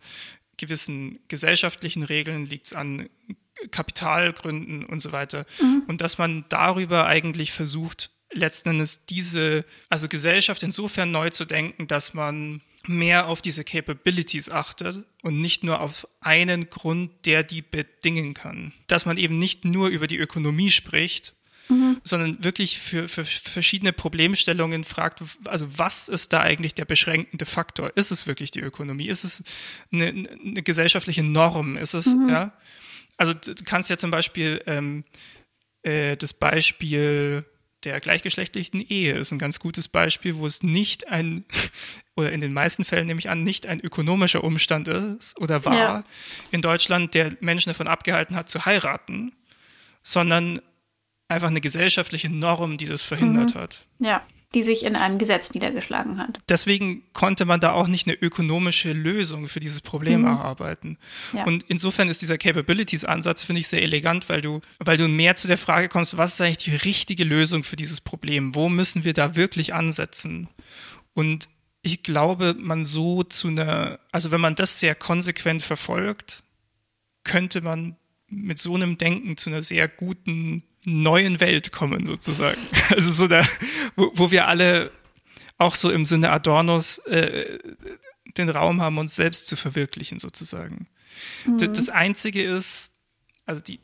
gewissen gesellschaftlichen Regeln? Liegt es an Kapitalgründen und so weiter. Mhm. Und dass man darüber eigentlich versucht, letzten Endes diese, also Gesellschaft insofern neu zu denken, dass man mehr auf diese Capabilities achtet und nicht nur auf einen Grund, der die bedingen kann. Dass man eben nicht nur über die Ökonomie spricht, mhm. sondern wirklich für, für verschiedene Problemstellungen fragt, also was ist da eigentlich der beschränkende Faktor? Ist es wirklich die Ökonomie? Ist es eine, eine gesellschaftliche Norm? Ist es, mhm. ja? Also du kannst ja zum Beispiel ähm, äh, das Beispiel der gleichgeschlechtlichen Ehe ist ein ganz gutes Beispiel, wo es nicht ein, oder in den meisten Fällen nehme ich an, nicht ein ökonomischer Umstand ist oder war ja. in Deutschland, der Menschen davon abgehalten hat zu heiraten, sondern einfach eine gesellschaftliche Norm, die das verhindert mhm. hat. Ja die sich in einem Gesetz niedergeschlagen hat. Deswegen konnte man da auch nicht eine ökonomische Lösung für dieses Problem mhm. erarbeiten. Ja. Und insofern ist dieser Capabilities-Ansatz, finde ich, sehr elegant, weil du, weil du mehr zu der Frage kommst, was ist eigentlich die richtige Lösung für dieses Problem? Wo müssen wir da wirklich ansetzen? Und ich glaube, man so zu einer, also wenn man das sehr konsequent verfolgt, könnte man mit so einem Denken zu einer sehr guten neuen Welt kommen, sozusagen. Also so da, wo, wo wir alle auch so im Sinne Adornos äh, den Raum haben, uns selbst zu verwirklichen, sozusagen. Mhm. Das Einzige ist, also die,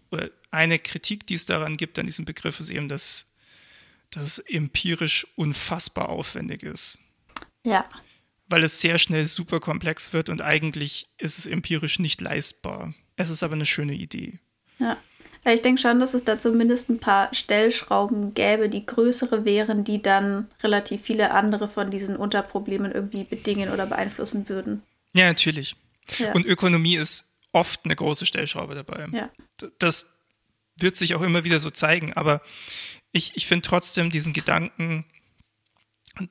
eine Kritik, die es daran gibt, an diesem Begriff, ist eben, dass, dass es empirisch unfassbar aufwendig ist. Ja. Weil es sehr schnell super komplex wird und eigentlich ist es empirisch nicht leistbar. Es ist aber eine schöne Idee. Ja. Ich denke schon, dass es da zumindest ein paar Stellschrauben gäbe, die größere wären, die dann relativ viele andere von diesen Unterproblemen irgendwie bedingen oder beeinflussen würden. Ja, natürlich. Ja. Und Ökonomie ist oft eine große Stellschraube dabei. Ja. Das wird sich auch immer wieder so zeigen, aber ich, ich finde trotzdem diesen Gedanken,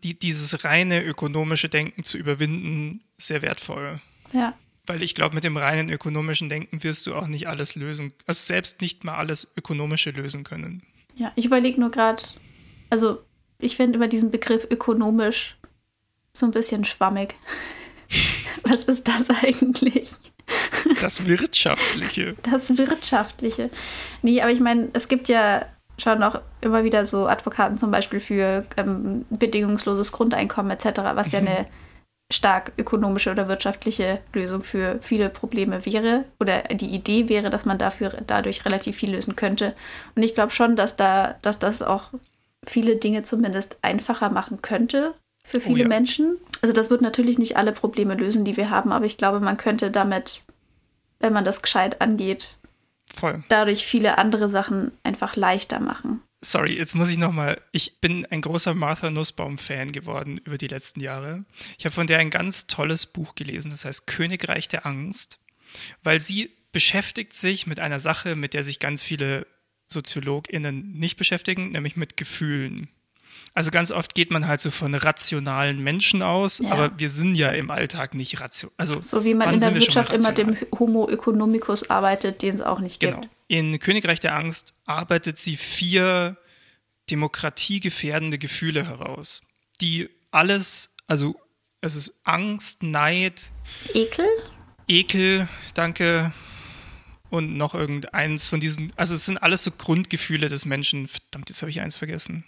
die, dieses reine ökonomische Denken zu überwinden, sehr wertvoll. Ja. Weil ich glaube, mit dem reinen ökonomischen Denken wirst du auch nicht alles lösen, also selbst nicht mal alles Ökonomische lösen können. Ja, ich überlege nur gerade, also ich finde über diesen Begriff ökonomisch so ein bisschen schwammig. Was ist das eigentlich? Das Wirtschaftliche. Das Wirtschaftliche. Nee, aber ich meine, es gibt ja schon auch immer wieder so Advokaten zum Beispiel für ähm, bedingungsloses Grundeinkommen etc., was mhm. ja eine stark ökonomische oder wirtschaftliche Lösung für viele Probleme wäre oder die Idee wäre, dass man dafür dadurch relativ viel lösen könnte. Und ich glaube schon, dass da, dass das auch viele Dinge zumindest einfacher machen könnte für oh viele oh ja. Menschen. Also das wird natürlich nicht alle Probleme lösen, die wir haben, aber ich glaube, man könnte damit, wenn man das gescheit angeht, Voll. dadurch viele andere Sachen einfach leichter machen. Sorry, jetzt muss ich nochmal. Ich bin ein großer Martha Nussbaum-Fan geworden über die letzten Jahre. Ich habe von der ein ganz tolles Buch gelesen, das heißt Königreich der Angst, weil sie beschäftigt sich mit einer Sache, mit der sich ganz viele SoziologInnen nicht beschäftigen, nämlich mit Gefühlen. Also ganz oft geht man halt so von rationalen Menschen aus, ja. aber wir sind ja im Alltag nicht rational. Also so wie man in der Wirtschaft immer dem Homo economicus arbeitet, den es auch nicht genau. gibt. In Königreich der Angst arbeitet sie vier demokratiegefährdende Gefühle heraus, die alles, also es ist Angst, Neid, Ekel, Ekel, danke, und noch irgendeins von diesen, also es sind alles so Grundgefühle des Menschen. Verdammt, jetzt habe ich eins vergessen.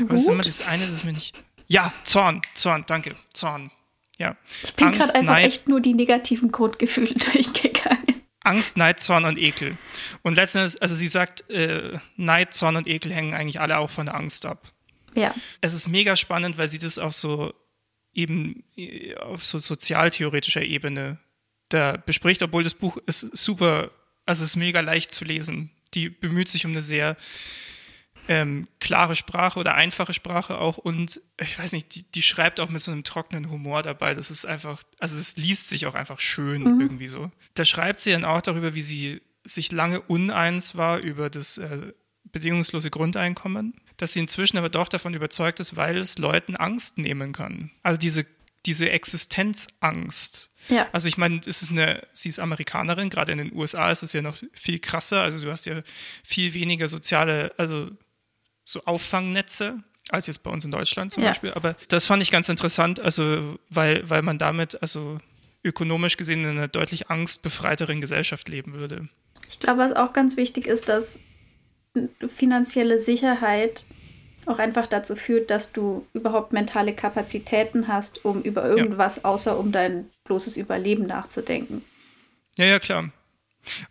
Was ist immer das eine, das mir nicht. Ja, Zorn, Zorn, danke, Zorn. Ja. Ich bin gerade einfach Neid, echt nur die negativen Grundgefühle durchgegangen. Angst, Neid, Zorn und Ekel. Und letztendlich, also sie sagt, äh, Neid, Zorn und Ekel hängen eigentlich alle auch von der Angst ab. Ja. Es ist mega spannend, weil sie das auch so eben äh, auf so sozialtheoretischer Ebene da bespricht, obwohl das Buch ist super, also es ist mega leicht zu lesen. Die bemüht sich um eine sehr ähm, klare Sprache oder einfache Sprache auch und ich weiß nicht, die, die, schreibt auch mit so einem trockenen Humor dabei. Das ist einfach, also es liest sich auch einfach schön mhm. irgendwie so. Da schreibt sie dann auch darüber, wie sie sich lange uneins war über das äh, bedingungslose Grundeinkommen, dass sie inzwischen aber doch davon überzeugt ist, weil es Leuten Angst nehmen kann. Also diese, diese Existenzangst. Ja. Also ich meine, es ist eine, sie ist Amerikanerin, gerade in den USA ist es ja noch viel krasser. Also du hast ja viel weniger soziale, also so Auffangnetze als jetzt bei uns in Deutschland zum ja. Beispiel. Aber das fand ich ganz interessant, also weil, weil man damit also ökonomisch gesehen in einer deutlich angstbefreiteren Gesellschaft leben würde. Ich glaube, was auch ganz wichtig ist, dass finanzielle Sicherheit auch einfach dazu führt, dass du überhaupt mentale Kapazitäten hast, um über irgendwas ja. außer um dein bloßes Überleben nachzudenken. Ja, ja, klar.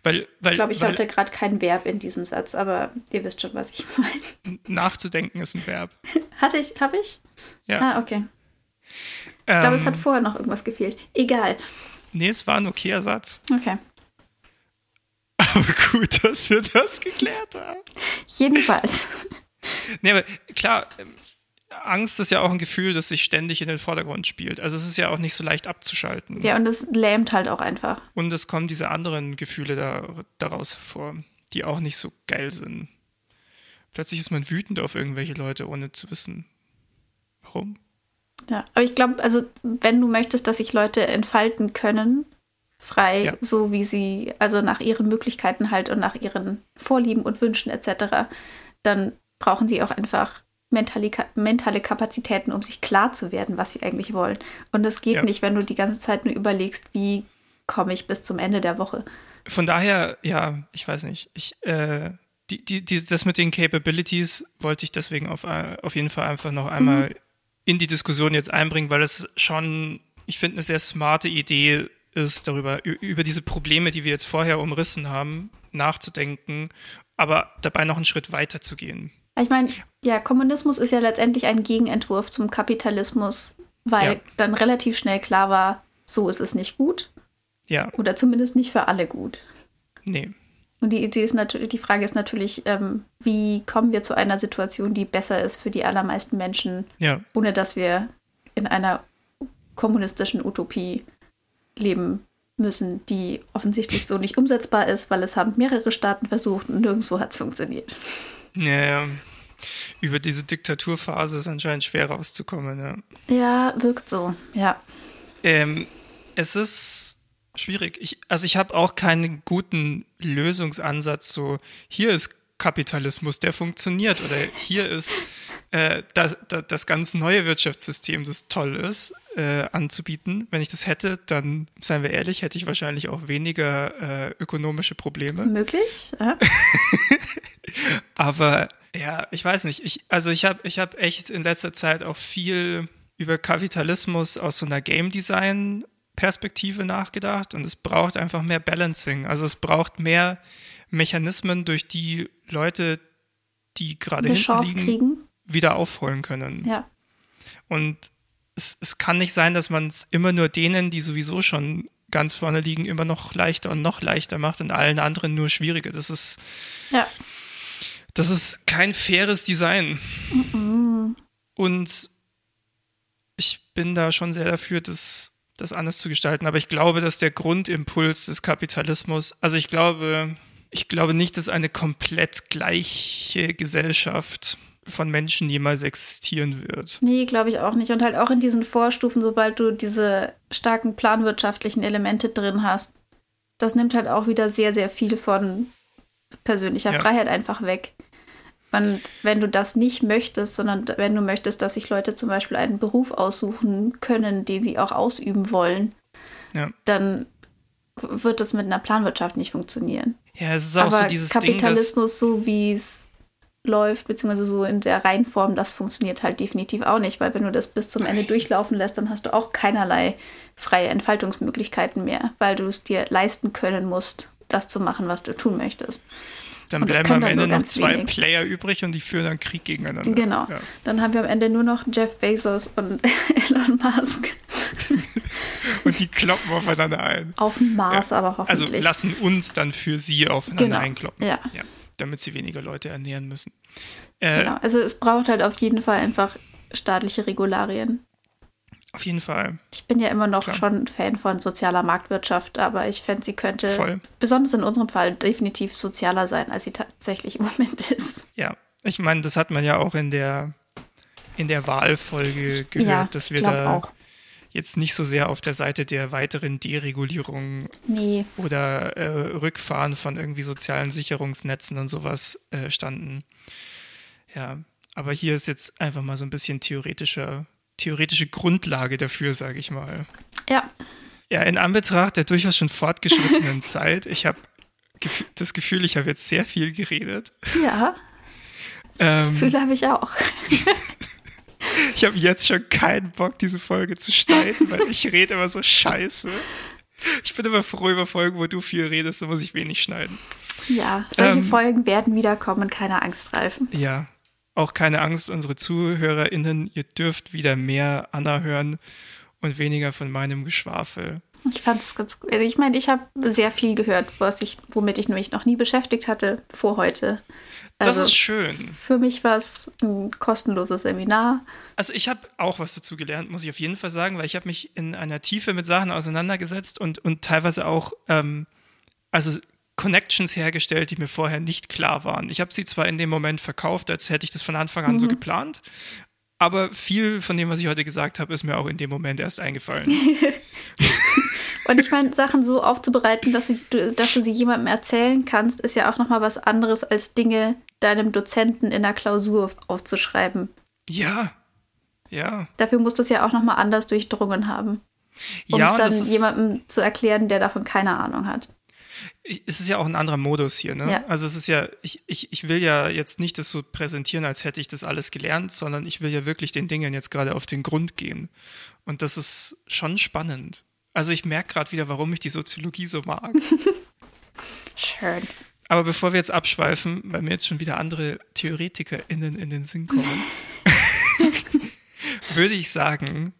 Weil, weil, ich glaube, ich weil, hatte gerade kein Verb in diesem Satz, aber ihr wisst schon, was ich meine. Nachzudenken ist ein Verb. Hatte ich, habe ich? Ja. Ah, okay. Ich ähm, glaube, es hat vorher noch irgendwas gefehlt. Egal. Nee, es war ein okayer Satz. Okay. Aber gut, dass wir das geklärt haben. Jedenfalls. Nee, aber klar, ähm, Angst ist ja auch ein Gefühl, das sich ständig in den Vordergrund spielt. Also es ist ja auch nicht so leicht abzuschalten. Ja, und es lähmt halt auch einfach. Und es kommen diese anderen Gefühle da, daraus hervor, die auch nicht so geil sind. Plötzlich ist man wütend auf irgendwelche Leute, ohne zu wissen, warum. Ja, aber ich glaube, also wenn du möchtest, dass sich Leute entfalten können, frei, ja. so wie sie, also nach ihren Möglichkeiten halt und nach ihren Vorlieben und Wünschen etc., dann brauchen sie auch einfach mentale, mentale Kapazitäten, um sich klar zu werden, was sie eigentlich wollen. Und das geht ja. nicht, wenn du die ganze Zeit nur überlegst, wie komme ich bis zum Ende der Woche. Von daher, ja, ich weiß nicht. Ich, äh, die, die, die, das mit den Capabilities wollte ich deswegen auf, äh, auf jeden Fall einfach noch einmal mhm. in die Diskussion jetzt einbringen, weil es schon, ich finde, eine sehr smarte Idee ist, darüber, über diese Probleme, die wir jetzt vorher umrissen haben, nachzudenken, aber dabei noch einen Schritt weiter zu gehen. Ich meine, ja, Kommunismus ist ja letztendlich ein Gegenentwurf zum Kapitalismus, weil ja. dann relativ schnell klar war, so ist es nicht gut. Ja. Oder zumindest nicht für alle gut. Nee. Und die Idee ist natürlich, die Frage ist natürlich, ähm, wie kommen wir zu einer Situation, die besser ist für die allermeisten Menschen, ja. ohne dass wir in einer kommunistischen Utopie leben müssen, die offensichtlich so nicht umsetzbar ist, weil es haben mehrere Staaten versucht und nirgendwo hat es funktioniert. Ja, ja. Über diese Diktaturphase ist anscheinend schwer rauszukommen. Ja, ja wirkt so, ja. Ähm, es ist schwierig. Ich, also ich habe auch keinen guten Lösungsansatz. So, hier ist Kapitalismus, der funktioniert. Oder hier ist äh, das, das, das, ganz neue Wirtschaftssystem, das toll ist, äh, anzubieten. Wenn ich das hätte, dann, seien wir ehrlich, hätte ich wahrscheinlich auch weniger äh, ökonomische Probleme. Möglich, ja. Aber ja, ich weiß nicht. Ich, also ich habe ich hab echt in letzter Zeit auch viel über Kapitalismus aus so einer Game Design Perspektive nachgedacht und es braucht einfach mehr Balancing. Also es braucht mehr Mechanismen, durch die Leute, die gerade hinten Chance liegen, kriegen. wieder aufholen können. Ja. Und es, es kann nicht sein, dass man es immer nur denen, die sowieso schon ganz vorne liegen, immer noch leichter und noch leichter macht und allen anderen nur schwieriger. Das ist, ja. Das ist kein faires Design. Mm -mm. Und ich bin da schon sehr dafür, das, das anders zu gestalten. Aber ich glaube, dass der Grundimpuls des Kapitalismus, also ich glaube, ich glaube nicht, dass eine komplett gleiche Gesellschaft von Menschen jemals existieren wird. Nee, glaube ich auch nicht. Und halt auch in diesen Vorstufen, sobald du diese starken planwirtschaftlichen Elemente drin hast, das nimmt halt auch wieder sehr, sehr viel von persönlicher ja. Freiheit einfach weg. Und wenn du das nicht möchtest, sondern wenn du möchtest, dass sich Leute zum Beispiel einen Beruf aussuchen können, den sie auch ausüben wollen, ja. dann wird das mit einer Planwirtschaft nicht funktionieren. Ja, es ist auch Aber so dieses Kapitalismus, Ding, so wie es läuft, beziehungsweise so in der Reihenform, das funktioniert halt definitiv auch nicht, weil wenn du das bis zum Ende durchlaufen lässt, dann hast du auch keinerlei freie Entfaltungsmöglichkeiten mehr, weil du es dir leisten können musst, das zu machen, was du tun möchtest. Dann bleiben am Ende noch zwei wenig. Player übrig und die führen dann Krieg gegeneinander. Genau. Ja. Dann haben wir am Ende nur noch Jeff Bezos und Elon Musk. und die kloppen aufeinander ein. Auf dem Mars, ja. aber also hoffentlich. Also lassen uns dann für sie aufeinander genau. einkloppen. Ja. ja. Damit sie weniger Leute ernähren müssen. Äh, genau. Also es braucht halt auf jeden Fall einfach staatliche Regularien. Auf jeden Fall. Ich bin ja immer noch Klar. schon Fan von sozialer Marktwirtschaft, aber ich fände, sie könnte, Voll. besonders in unserem Fall, definitiv sozialer sein, als sie tatsächlich im Moment ist. Ja, ich meine, das hat man ja auch in der, in der Wahlfolge gehört, ja, dass wir da auch. jetzt nicht so sehr auf der Seite der weiteren Deregulierung nee. oder äh, Rückfahren von irgendwie sozialen Sicherungsnetzen und sowas äh, standen. Ja, aber hier ist jetzt einfach mal so ein bisschen theoretischer theoretische Grundlage dafür, sage ich mal. Ja. Ja, in Anbetracht der durchaus schon fortgeschrittenen Zeit, ich habe das Gefühl, ich habe jetzt sehr viel geredet. Ja. ähm, Gefühl habe ich auch. ich habe jetzt schon keinen Bock, diese Folge zu schneiden, weil ich rede immer so scheiße. Ich bin immer froh über Folgen, wo du viel redest, da muss ich wenig schneiden. Ja, solche ähm, Folgen werden wiederkommen, keine Angst, Reifen. Ja, auch keine Angst, unsere ZuhörerInnen, ihr dürft wieder mehr Anna hören und weniger von meinem Geschwafel. Ich fand es ganz gut. Also ich meine, ich habe sehr viel gehört, was ich, womit ich mich noch nie beschäftigt hatte vor heute. Also das ist schön. Für mich war es ein kostenloses Seminar. Also ich habe auch was dazu gelernt, muss ich auf jeden Fall sagen, weil ich habe mich in einer Tiefe mit Sachen auseinandergesetzt und, und teilweise auch ähm, also Connections hergestellt, die mir vorher nicht klar waren. Ich habe sie zwar in dem Moment verkauft, als hätte ich das von Anfang an mhm. so geplant, aber viel von dem, was ich heute gesagt habe, ist mir auch in dem Moment erst eingefallen. Und ich meine, Sachen so aufzubereiten, dass du, dass du sie jemandem erzählen kannst, ist ja auch nochmal was anderes, als Dinge deinem Dozenten in der Klausur aufzuschreiben. Ja, ja. Dafür musst du es ja auch nochmal anders durchdrungen haben. Um ja, es dann jemandem zu erklären, der davon keine Ahnung hat es ist ja auch ein anderer Modus hier, ne? Ja. Also es ist ja, ich, ich, ich will ja jetzt nicht das so präsentieren, als hätte ich das alles gelernt, sondern ich will ja wirklich den Dingen jetzt gerade auf den Grund gehen. Und das ist schon spannend. Also ich merke gerade wieder, warum ich die Soziologie so mag. Schön. Aber bevor wir jetzt abschweifen, weil mir jetzt schon wieder andere TheoretikerInnen in den Sinn kommen, würde ich sagen,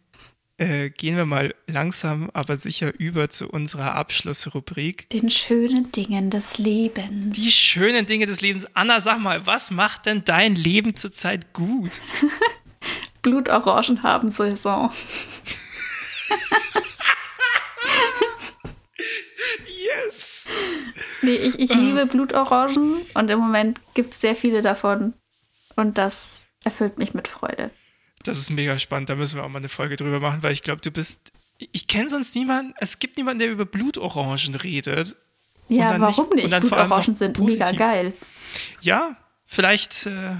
äh, gehen wir mal langsam, aber sicher über zu unserer Abschlussrubrik. Den schönen Dingen des Lebens. Die schönen Dinge des Lebens. Anna, sag mal, was macht denn dein Leben zurzeit gut? Blutorangen haben Saison. yes! Nee, ich, ich liebe Blutorangen und im Moment gibt es sehr viele davon. Und das erfüllt mich mit Freude. Das ist mega spannend. Da müssen wir auch mal eine Folge drüber machen, weil ich glaube, du bist. Ich kenne sonst niemanden. Es gibt niemanden, der über Blutorangen redet. Ja, warum nicht? nicht? Blutorangen sind positiv. mega geil. Ja, vielleicht äh,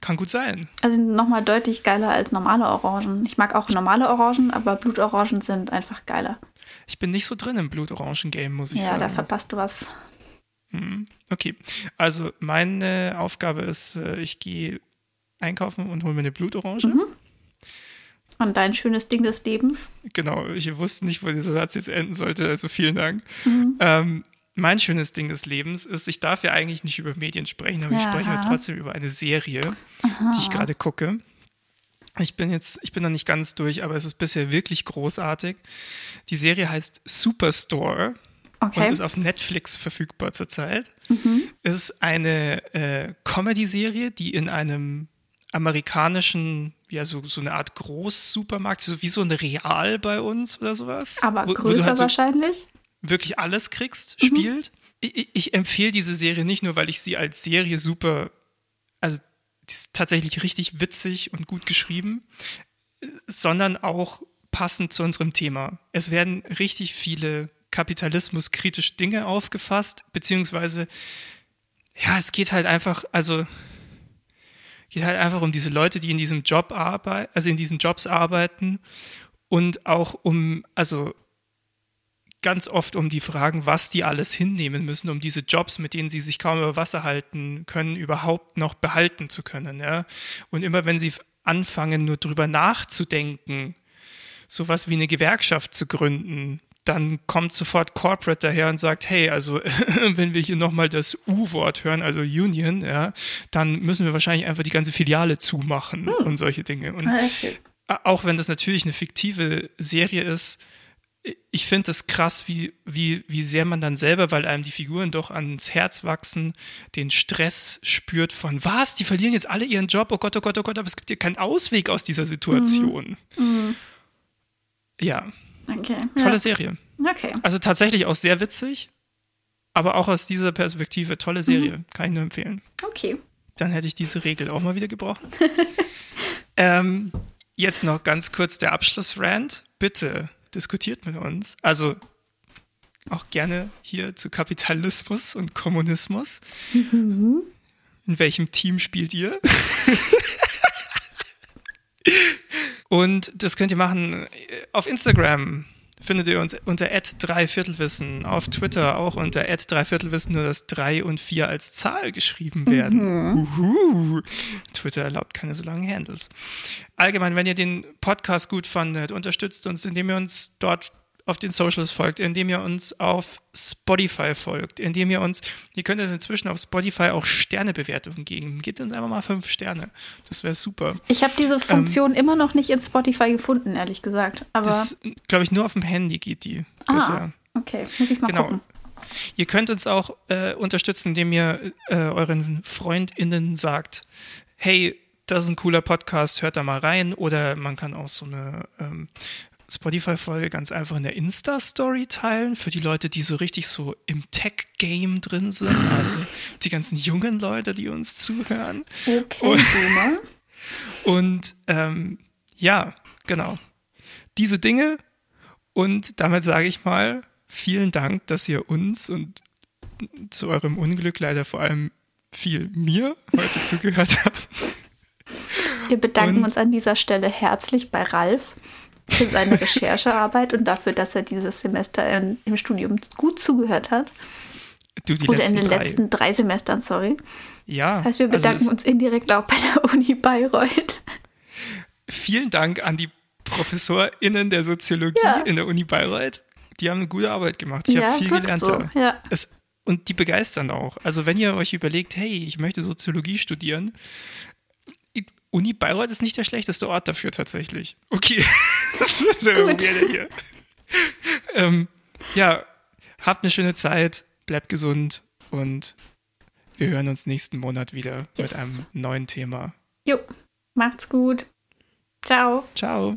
kann gut sein. Also nochmal deutlich geiler als normale Orangen. Ich mag auch normale Orangen, aber Blutorangen sind einfach geiler. Ich bin nicht so drin im Blutorangen-Game, muss ich ja, sagen. Ja, da verpasst du was. Hm, okay, also meine Aufgabe ist, äh, ich gehe einkaufen und hole mir eine Blutorange. Mhm. Und dein schönes Ding des Lebens. Genau, ich wusste nicht, wo dieser Satz jetzt enden sollte, also vielen Dank. Mhm. Ähm, mein schönes Ding des Lebens ist, ich darf ja eigentlich nicht über Medien sprechen, aber ja. ich spreche halt trotzdem über eine Serie, Aha. die ich gerade gucke. Ich bin jetzt, ich bin noch nicht ganz durch, aber es ist bisher wirklich großartig. Die Serie heißt Superstore. Okay. Und ist auf Netflix verfügbar zurzeit. Mhm. Es ist eine äh, Comedy-Serie, die in einem amerikanischen, ja, so, so eine Art Großsupermarkt, so wie so ein Real bei uns oder sowas. Aber wo, größer wo halt so wahrscheinlich. Wirklich alles kriegst, mhm. spielt. Ich, ich empfehle diese Serie nicht nur, weil ich sie als Serie super, also die ist tatsächlich richtig witzig und gut geschrieben, sondern auch passend zu unserem Thema. Es werden richtig viele kapitalismuskritische Dinge aufgefasst, beziehungsweise, ja, es geht halt einfach, also geht halt einfach um diese Leute, die in diesem Job arbeiten, also in diesen Jobs arbeiten und auch um, also ganz oft um die Fragen, was die alles hinnehmen müssen, um diese Jobs, mit denen sie sich kaum über Wasser halten können, überhaupt noch behalten zu können. Ja? Und immer wenn sie anfangen, nur drüber nachzudenken, sowas wie eine Gewerkschaft zu gründen, dann kommt sofort Corporate daher und sagt, hey, also wenn wir hier nochmal das U-Wort hören, also Union, ja, dann müssen wir wahrscheinlich einfach die ganze Filiale zumachen hm. und solche Dinge. Und okay. auch wenn das natürlich eine fiktive Serie ist, ich finde es krass, wie, wie, wie sehr man dann selber, weil einem die Figuren doch ans Herz wachsen, den Stress spürt von, was, die verlieren jetzt alle ihren Job, oh Gott, oh Gott, oh Gott, aber es gibt ja keinen Ausweg aus dieser Situation. Mhm. Mhm. Ja, Okay. Tolle ja. Serie. Okay. Also tatsächlich auch sehr witzig, aber auch aus dieser Perspektive tolle Serie. Mhm. Kann ich nur empfehlen. Okay. Dann hätte ich diese Regel auch mal wieder gebrochen. ähm, jetzt noch ganz kurz der Abschlussrand. Bitte diskutiert mit uns. Also auch gerne hier zu Kapitalismus und Kommunismus. Mhm. In welchem Team spielt ihr? Und das könnt ihr machen äh, auf Instagram, findet ihr uns unter dreiviertelwissen, auf Twitter auch unter dreiviertelwissen, nur dass drei und vier als Zahl geschrieben werden. Mhm. Twitter erlaubt keine so langen Handles. Allgemein, wenn ihr den Podcast gut fandet, unterstützt uns, indem ihr uns dort auf den Socials folgt, indem ihr uns auf Spotify folgt, indem ihr uns, ihr könnt uns inzwischen auf Spotify auch Sternebewertungen geben. Gebt uns einfach mal fünf Sterne. Das wäre super. Ich habe diese Funktion ähm, immer noch nicht in Spotify gefunden, ehrlich gesagt. Aber das, glaube ich, nur auf dem Handy geht die. Ah, bisher. okay. Muss ich mal genau. gucken. Ihr könnt uns auch äh, unterstützen, indem ihr äh, euren FreundInnen sagt, hey, das ist ein cooler Podcast, hört da mal rein. Oder man kann auch so eine ähm, Spotify-Folge ganz einfach in der Insta-Story teilen für die Leute, die so richtig so im Tech-Game drin sind. Also die ganzen jungen Leute, die uns zuhören. Okay, und, und ähm, ja, genau. Diese Dinge. Und damit sage ich mal, vielen Dank, dass ihr uns und zu eurem Unglück leider vor allem viel mir heute zugehört habt. Wir bedanken und, uns an dieser Stelle herzlich bei Ralf für seine Recherchearbeit und dafür, dass er dieses Semester in, im Studium gut zugehört hat. Du, die Oder in den drei. letzten drei Semestern, sorry. Ja. Das heißt, wir also bedanken also uns indirekt auch bei der Uni Bayreuth. Vielen Dank an die ProfessorInnen der Soziologie ja. in der Uni Bayreuth. Die haben eine gute Arbeit gemacht. Ich ja, habe viel gelernt. So. Ja. Es, und die begeistern auch. Also wenn ihr euch überlegt, hey, ich möchte Soziologie studieren, Uni Bayreuth ist nicht der schlechteste Ort dafür tatsächlich. Okay. das ist ja hier. Ähm, ja, habt eine schöne Zeit, bleibt gesund und wir hören uns nächsten Monat wieder yes. mit einem neuen Thema. Jo, macht's gut. Ciao. Ciao.